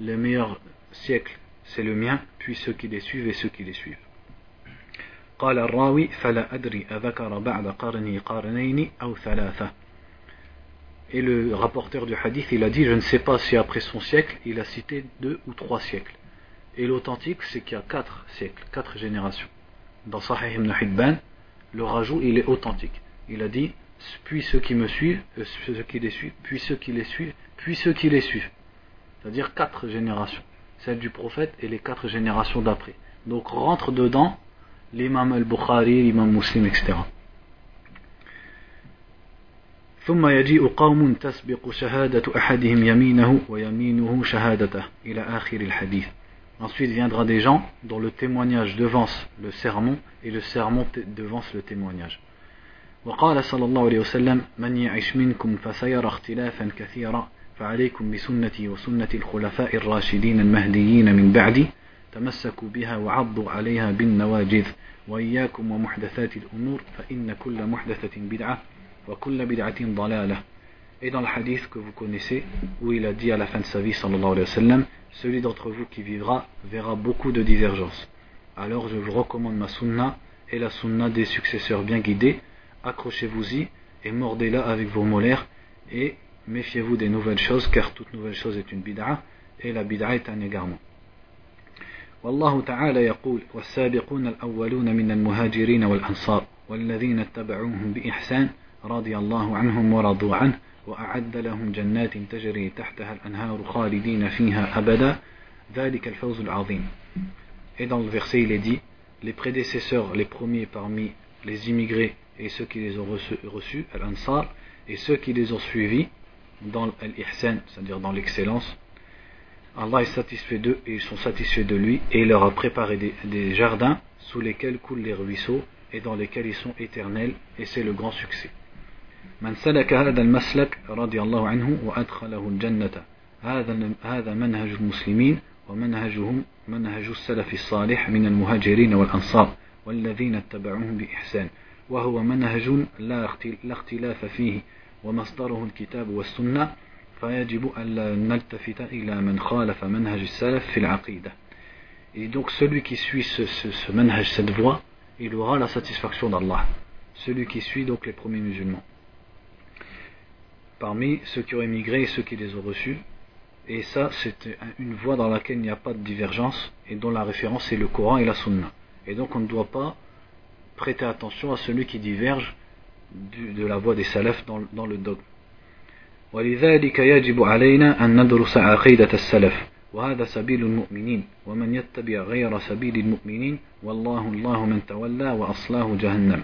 les meilleurs siècles, c'est le mien, puis ceux qui les suivent et ceux qui les suivent. قال الراوي فلا أدري أذكر بعد قرني قرنين أو ثلاثة Et le rapporteur du hadith, il a dit, je ne sais pas si après son siècle, il a cité deux ou trois siècles. Et l'authentique, c'est qu'il y a quatre siècles, quatre générations. Dans Sahih ibn Hibban, le rajout, il est authentique. Il a dit, puis ceux qui me suivent, euh, ceux qui les suivent, puis ceux qui les suivent, puis ceux qui les suivent. C'est-à-dire quatre générations. Celle du prophète et les quatre générations d'après. Donc rentre dedans l'imam al-Bukhari, l'imam muslim, etc. ثم يجيء قوم تسبق شهادة أحدهم يمينه ويمينه شهادته إلى آخر الحديث Ensuite viendra des gens dont le témoignage devance le sermon et le sermon devance le témoignage. وقال صلى الله عليه وسلم من يعش منكم فسيرى اختلافا كثيرا فعليكم بسنتي وسنة الخلفاء الراشدين المهديين من بعدي تمسكوا بها وعضوا عليها بالنواجذ وإياكم ومحدثات الأمور فإن كل محدثة بدعة وكل بدعة ضلالة Et dans le hadith que vous connaissez, où il a dit à la fin de sa vie, sallallahu alayhi wa sallam, celui d'entre vous qui vivra verra beaucoup de divergences. Alors je vous recommande ma sunna et la sunna des successeurs bien guidés. Accrochez-vous-y et mordez-la avec vos molaires et méfiez-vous des nouvelles choses, car toute nouvelle chose est une bid'a et la bid'a est un égarement. والله تعالى يقول والسابقون الأولون من المهاجرين والأنصار والذين اتبعوهم بإحسان رضي الله عنهم ورضوا عنه وأعد لهم جنات تجري تحتها الأنهار خالدين فيها أبدا ذلك الفوز العظيم Et dans le verset, il est dit les prédécesseurs, les premiers parmi les immigrés et ceux qui les ont reçus, reçus Al-Ansar, et ceux qui les ont suivis dans l'Ihsan, c'est-à-dire dans l'excellence, Allah est satisfait d'eux et ils sont satisfaits de lui, et il leur a préparé des, des jardins sous lesquels coulent les ruisseaux et dans lesquels ils sont éternels, et c'est le grand succès. من سلك هذا المسلك رضي الله عنه وأدخله الجنة هذا هذا منهج المسلمين ومنهجهم منهج السلف الصالح من المهاجرين والأنصار والذين اتبعوهم بإحسان وهو منهج لا اختلاف فيه ومصدره الكتاب والسنة فيجب ألا نلتفت إلى من خالف منهج السلف في العقيدة Et donc celui qui suit ce, ce, ce manhaj, cette voie, il aura la satisfaction d'Allah. Celui qui suit donc les premiers musulmans. Parmi ceux qui ont émigré et ceux qui les ont reçus, et ça c'est une voie dans laquelle il n'y a pas de divergence et dont la référence est le Coran et la Sunna. Et donc on ne doit pas prêter attention à celui qui diverge du, de la voie des salafs dans, dans le dogme. ولذلك يجب علينا أن ندرس عقيدة السلف وهذا سبيل المؤمنين ومن يتبع غير سبيل المؤمنين والله الله من تولى وأصلاه جهنم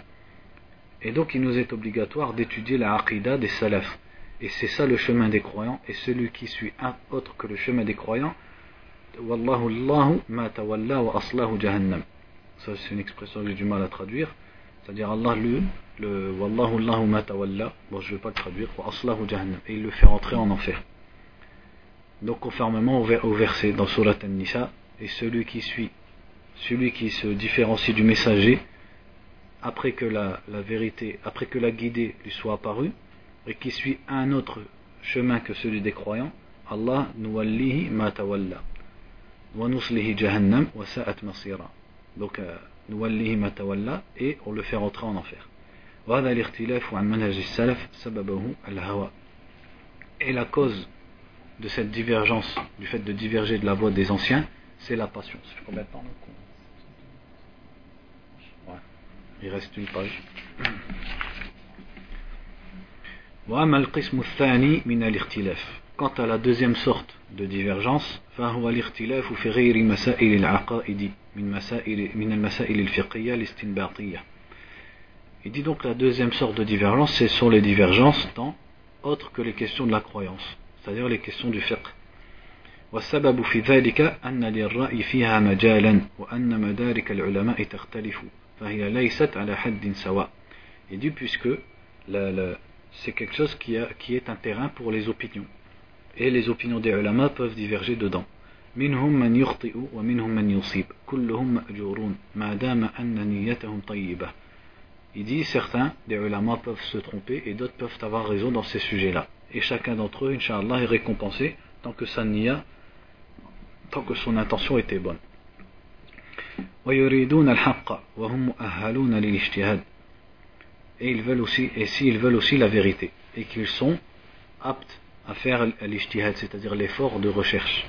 Et donc il nous est obligatoire d'étudier la aqidah des salafs. Et c'est ça le chemin des croyants. Et celui qui suit un autre que le chemin des croyants, Wallahu Allahu ma tawalla wa aslahu jahannam. Ça c'est une expression que j'ai du mal à traduire. C'est-à-dire Allah le, le Wallahu Allahu ma tawalla. Bon je ne vais pas le traduire. Et il le fait rentrer en enfer. Donc conformément au, verset dans Surat An-Nisa, et celui qui suit, celui qui se différencie du messager, après que la, vérité, après que la guidée lui soit apparue, et qui suit un autre chemin que celui des croyants, Allah nuwallihi ma tawalla. Wa nuslihi jahannam wa sa'at masira. Donc, nuwallihi ma tawalla, et on le fait rentrer en enfer وهذا الاختلاف عن منهج السلف سببه الهوى. Et la cause de cette divergence, du fait de diverger de la voie des anciens, c'est la passion. Ça fait combien de temps ouais. Il reste une page. وأما القسم الثاني من الاختلاف Quant à la deuxième sorte de divergence, فهو الاختلاف في غير مسائل العقائد من مسائل من المسائل الفقهية الاستنباطية. Il dit donc la deuxième sorte de divergence, c'est sur les divergences tant autres que les questions de la croyance. c'est-à-dire les questions du fiqh. والسبب في ذلك أن للرأي فيها مجالا وأن مدارك العلماء تختلف فهي ليست على حد سواء. Il dit puisque c'est quelque chose qui, a, qui est un terrain pour les opinions. Et les opinions des ulama peuvent diverger dedans. منهم من يخطئ ومنهم من يصيب كلهم مأجورون ما دام أن نيتهم طيبة. Il dit certains des ulama peuvent se tromper et d'autres peuvent avoir raison dans ces sujets-là et chacun d'entre eux, Inch'Allah, est récompensé tant que sa niya, tant que son intention était bonne. Et ils veulent aussi, et s'ils veulent aussi la vérité, et qu'ils sont aptes à faire l'ijtihad, c'est-à-dire l'effort de recherche.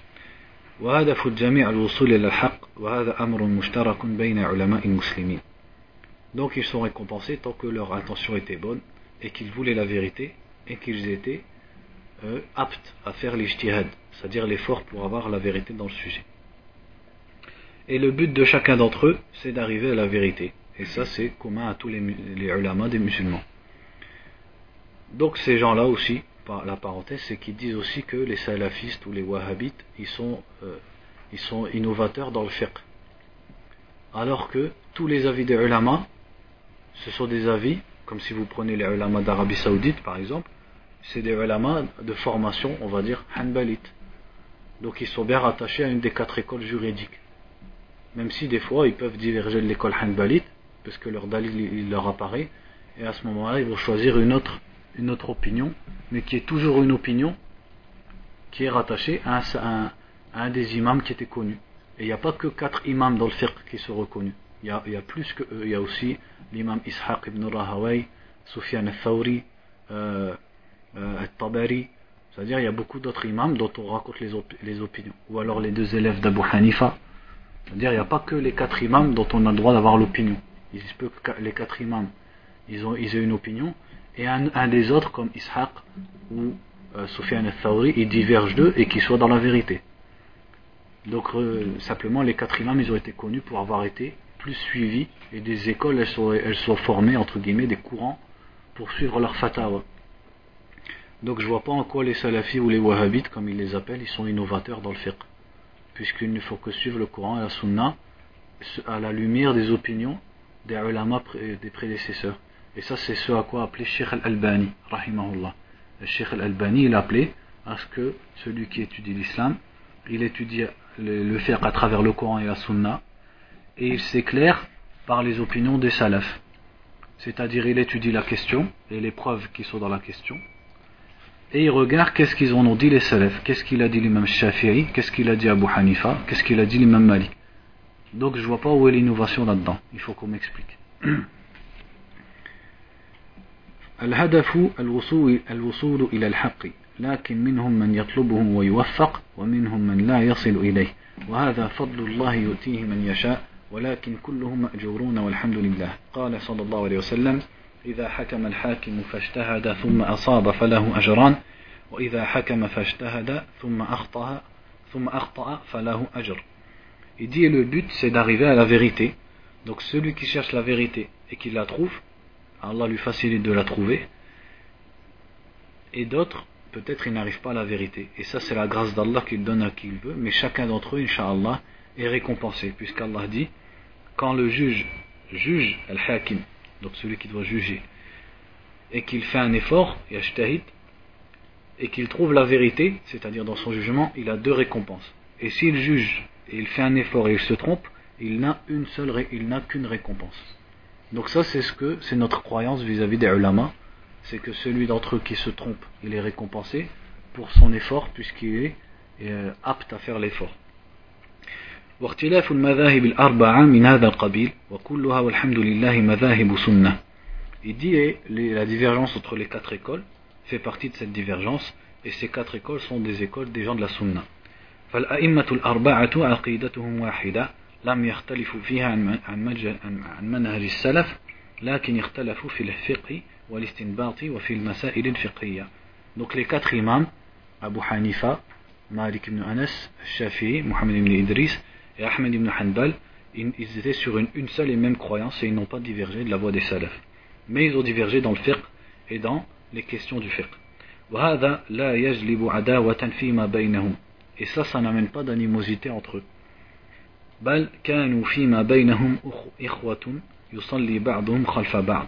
Donc ils sont récompensés tant que leur intention était bonne et qu'ils voulaient la vérité et qu'ils étaient euh, aptes à faire l'ijtihad, c'est-à-dire l'effort pour avoir la vérité dans le sujet. Et le but de chacun d'entre eux, c'est d'arriver à la vérité. Et ça, c'est commun à tous les, les ulama des musulmans. Donc ces gens-là aussi, par la parenthèse, c'est qu'ils disent aussi que les salafistes ou les wahhabites, ils sont, euh, ils sont innovateurs dans le fiqh. Alors que tous les avis des ulama, ce sont des avis, comme si vous prenez les ulama d'Arabie Saoudite par exemple, c'est des ulama de formation, on va dire, hanbalite. Donc ils sont bien rattachés à une des quatre écoles juridiques. Même si des fois ils peuvent diverger de l'école hanbalite, parce que leur dalil il leur apparaît, et à ce moment-là ils vont choisir une autre, opinion, mais qui est toujours une opinion qui est rattachée à un, des imams qui était connu. Et il n'y a pas que quatre imams dans le fiqh qui sont reconnus. Il y a, plus que eux. Il y a aussi l'imam Ishaq ibn Rahaway, Sufyan al-Thawri, euh, euh, tabari c'est-à-dire il y a beaucoup d'autres imams dont on raconte les, op les, opinions. Ou alors les deux élèves d'Abu Hanifa. C'est-à-dire il n'y a pas que les quatre imams dont on a le droit d'avoir l'opinion. Il se peut que les quatre imams, ils ont, ils une opinion, et un, des autres comme Ishaq ou euh, Sufyan al-Thawri, ils divergent d'eux et qu'ils soient dans la vérité. Donc euh, simplement les quatre imams ils ont été connus pour avoir été plus suivis et des écoles elles sont, formées entre guillemets des courants pour suivre leur fatawa. Donc je vois pas en quoi les salafis ou les wahhabites comme ils les appellent ils sont innovateurs dans le fiqh puisqu'il ne faut que suivre le courant et la sunna à la lumière des opinions des ulama des prédécesseurs. Et ça c'est ce à quoi appelé Sheikh al-Albani rahimahullah. Le Sheikh al-Albani il appelé à ce que celui qui étudie l'islam il étudie le, faire à travers le Coran et la Sunna, et il s'éclaire par les opinions des salafs. C'est-à-dire, il étudie la question et les preuves qui sont dans la question, et il regarde qu'est-ce qu'ils en ont dit les salafs, qu'est-ce qu'il a dit l'imam Shafi'i, qu'est-ce qu'il a dit Abu Hanifa, qu'est-ce qu'il a dit l'imam Malik. Donc je vois pas où est l'innovation là-dedans, il faut qu'on m'explique. (clears throat) لكن منهم من يطلبه ويوفق ومنهم من لا يصل إليه وهذا فضل الله يؤتيه من يشاء ولكن كلهم مأجورون والحمد لله قال صلى الله عليه وسلم إذا حكم الحاكم فاجتهد ثم أصاب فله أجران وإذا حكم فاجتهد ثم أخطأ ثم أخطأ فله أجر Il dit le but c'est d'arriver à la vérité. Donc celui qui cherche la vérité et qui la trouve, Allah lui facilite de la trouver. Et d'autres peut-être il n'arrive pas à la vérité. Et ça, c'est la grâce d'Allah qu'il donne à qui il veut. Mais chacun d'entre eux, Inch'Allah, est récompensé. Puisqu'Allah dit, quand le juge juge al-hakim, donc celui qui doit juger, et qu'il fait un effort, et qu'il trouve la vérité, c'est-à-dire dans son jugement, il a deux récompenses. Et s'il juge, et il fait un effort et il se trompe, il n'a une seule, il n'a qu'une récompense. Donc ça, c'est ce que, c'est notre croyance vis-à-vis des ulama, c'est que celui d'entre eux qui se trompe, il est récompensé pour son effort puisqu'il est euh, apte à faire l'effort. واختلاف المذاهب الأربعة من هذا القبيل وكلها والحمد لله مذاهب سنة Il dit et la divergence entre les quatre écoles fait partie de cette divergence et ces quatre écoles sont des écoles des gens de la sunna. فالأئمة الأربعة عقيدتهم واحدة لم يختلفوا فيها عن منهج السلف لكن اختلفوا في الفقه donc les quatre imams, Abu Hanifa, Malik ibn Anas, Shafi'i, Muhammad ibn Idris et Ahmed ibn Hanbal, ils étaient sur une, seule et même croyance et ils n'ont pas divergé de la voie des salafs. Mais ils ont divergé dans le fiqh et dans les questions du fiqh. Et ça, ça n'amène pas d'animosité entre eux. بل كانوا فيما بينهم إخوة يصلي بعضهم خلف بعض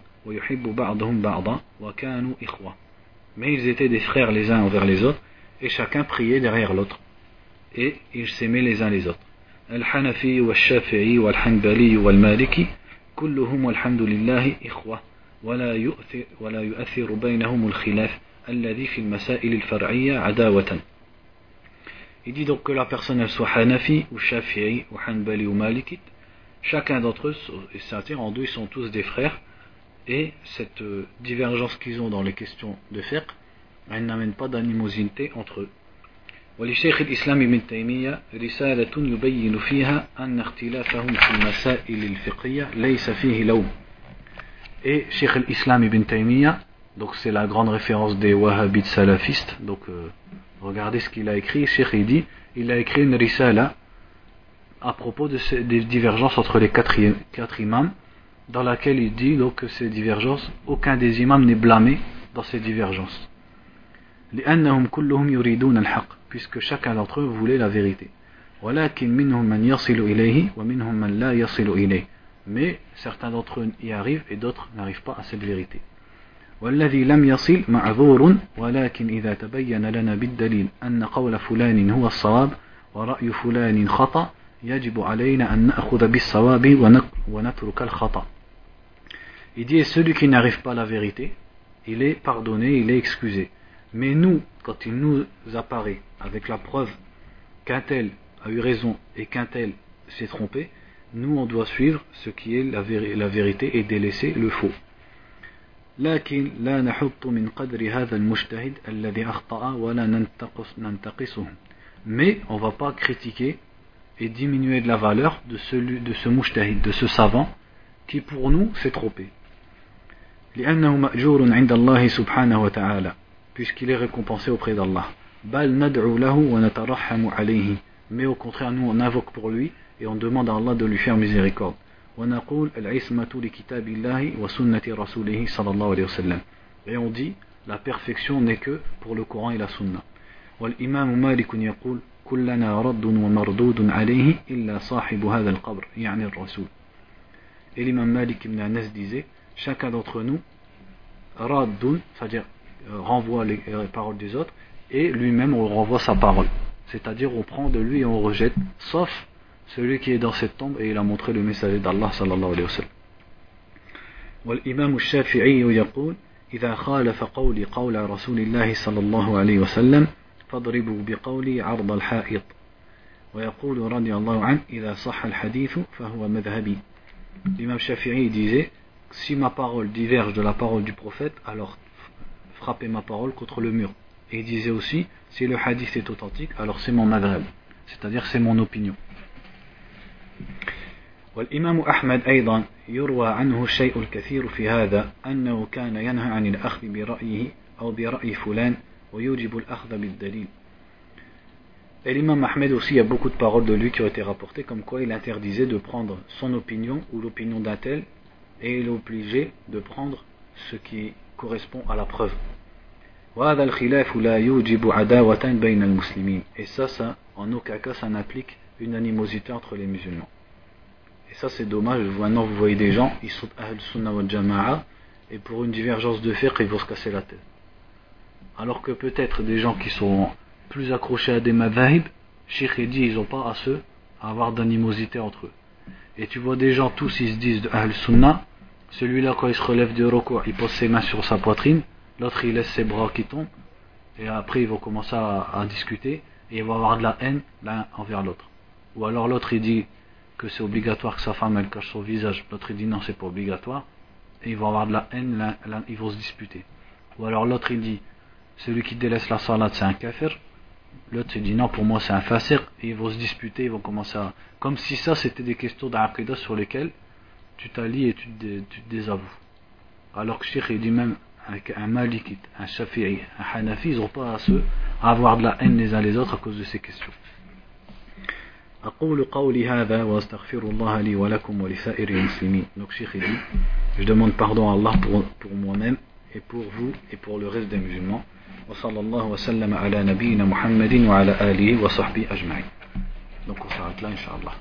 mais ils étaient des frères les uns envers les autres et chacun priait derrière l'autre et ils s'aimaient les uns les autres الحنفي والشافعي والحنبلي والمالكي كلهم والحمد لله إخوة ولا يؤثر, ولا يؤثر بينهم الخلاف الذي في المسائل الفرعية عداوة Il dit donc que la personne elle soit Hanafi ou Shafi'i ou Hanbali ou Maliki, chacun d'entre eux, c'est-à-dire en deux, ils sont tous des frères, et cette euh, divergence qu'ils ont dans les questions de fiqh, elle n'amène pas d'animosité entre eux. ولشيخ الإسلام ابن تيمية رسالة يبين فيها أن اختلافهم في المسائل الفقهية ليس فيه لوم. Et Sheikh al-Islam ibn Taymiyyah, donc c'est la grande référence des wahhabites salafistes, donc euh, regardez ce qu'il a écrit, Sheikh il dit, il a écrit une risala à propos de ces, des divergences entre les quatre, quatre imams, dans laquelle il dit donc que ces divergences, aucun des imams n'est blâmé dans ces divergences. puisque chacun d'entre eux voulait la vérité. mais certains d'entre eux y arrivent et d'autres n'arrivent pas à cette vérité والذي لم يصل معذور ولكن إذا تبين لنا بالدليل أن قول فلان هو الصواب ورأي فلان خطأ يجب علينا أن نأخذ بالصواب ونترك الخطأ Il dit, et celui qui n'arrive pas à la vérité, il est pardonné, il est excusé. Mais nous, quand il nous apparaît avec la preuve qu'un tel a eu raison et qu'un tel s'est trompé, nous on doit suivre ce qui est la, vérité et délaisser le faux. لكن لا نحط من قدر هذا المجتهد الذي أخطأ ولا ننتقصه mais on ne va pas critiquer et diminuer de la valeur de, celui, de ce mujtahid, de ce savant qui pour nous s'est trompé لأنه مأجور عند الله سبحانه وتعالى puisqu'il est récompensé auprès d'Allah بل ندعو له ونترحم عليه mais au contraire nous on invoque pour lui et on demande à Allah de lui faire miséricorde ونقول العصمة لكتاب الله وسنة رسوله صلى الله عليه وسلم et on dit la perfection n'est que pour le Coran et la Sunna والإمام مالك يقول كلنا رد ومردود عليه إلا صاحب هذا القبر يعني الرسول et l'imam Malik ibn Anas disait chacun d'entre nous raddun c'est-à-dire euh, renvoie les paroles des autres et lui-même on renvoie sa parole c'est-à-dire on prend de lui et on rejette sauf celui qui est dans cette tombe et il a montré le messager d'Allah sallallahu alayhi wa sallam والإمام الشافعي يقول إذا خالف قولي قول رسول الله صلى الله عليه وسلم فاضربوا بقولي عرض الحائط ويقول رضي الله عنه إذا صح الحديث فهو مذهبي L'imam Shafi'i disait si ma parole diverge de la parole du prophète alors frappez ma parole contre le mur et il disait aussi si le hadith est authentique alors c'est mon madhab c'est-à-dire c'est mon opinion والإمام أحمد أيضا يروى عنه الشيء الكثير في هذا أنه كان ينهى عن الأخذ برأيه أو برأي فلان ويوجب الأخذ بالدليل Et l'imam Ahmed aussi, il y a beaucoup de paroles de lui qui ont été rapportées, comme quoi il interdisait de prendre son opinion ou l'opinion d'un tel, et il obligeait de prendre ce qui correspond à la preuve. Et ça, ça, en aucun cas, ça n'implique une animosité entre les musulmans. Et ça, c'est dommage. Maintenant, vous voyez des gens, ils sont Ahl Sunnah wa Jama'a, et pour une divergence de fiqh, ils vont se casser la tête. Alors que peut-être des gens qui sont plus accrochés à des madhahib, Sheikh ils n'ont pas à se avoir d'animosité entre eux. Et tu vois des gens tous ils se disent de Ahl Sunnah, celui-là quand il se relève du recours, il pose ses mains sur sa poitrine, l'autre il laisse ses bras qui tombent, et après ils vont commencer à, discuter, et ils vont avoir de la haine l'un envers l'autre. Ou alors l'autre il dit que c'est obligatoire que sa femme elle cache son visage, l'autre il dit non c'est pas obligatoire, et ils vont avoir de la haine, ils vont se disputer. Ou alors l'autre il dit celui qui délaisse la salat c'est un kafir, L'autre se dit non, pour moi c'est un fasir, et ils vont se disputer, ils vont commencer à. Comme si ça c'était des questions d'Aqidah sur lesquelles tu t'allies et tu te, désavoues. Alors que Sheikh il dit même un Malikite, un Shafi'i, un Hanafi, ils n'ont pas à, se, avoir de la haine les uns les autres à cause de ces questions. Donc Sheikh dit, je demande pardon à Allah pour, pour moi-même et pour vous et pour le reste des musulmans. وصلى الله وسلم على نبينا محمد وعلى آله وصحبه أجمعين donc on s'arrête là Inch'Allah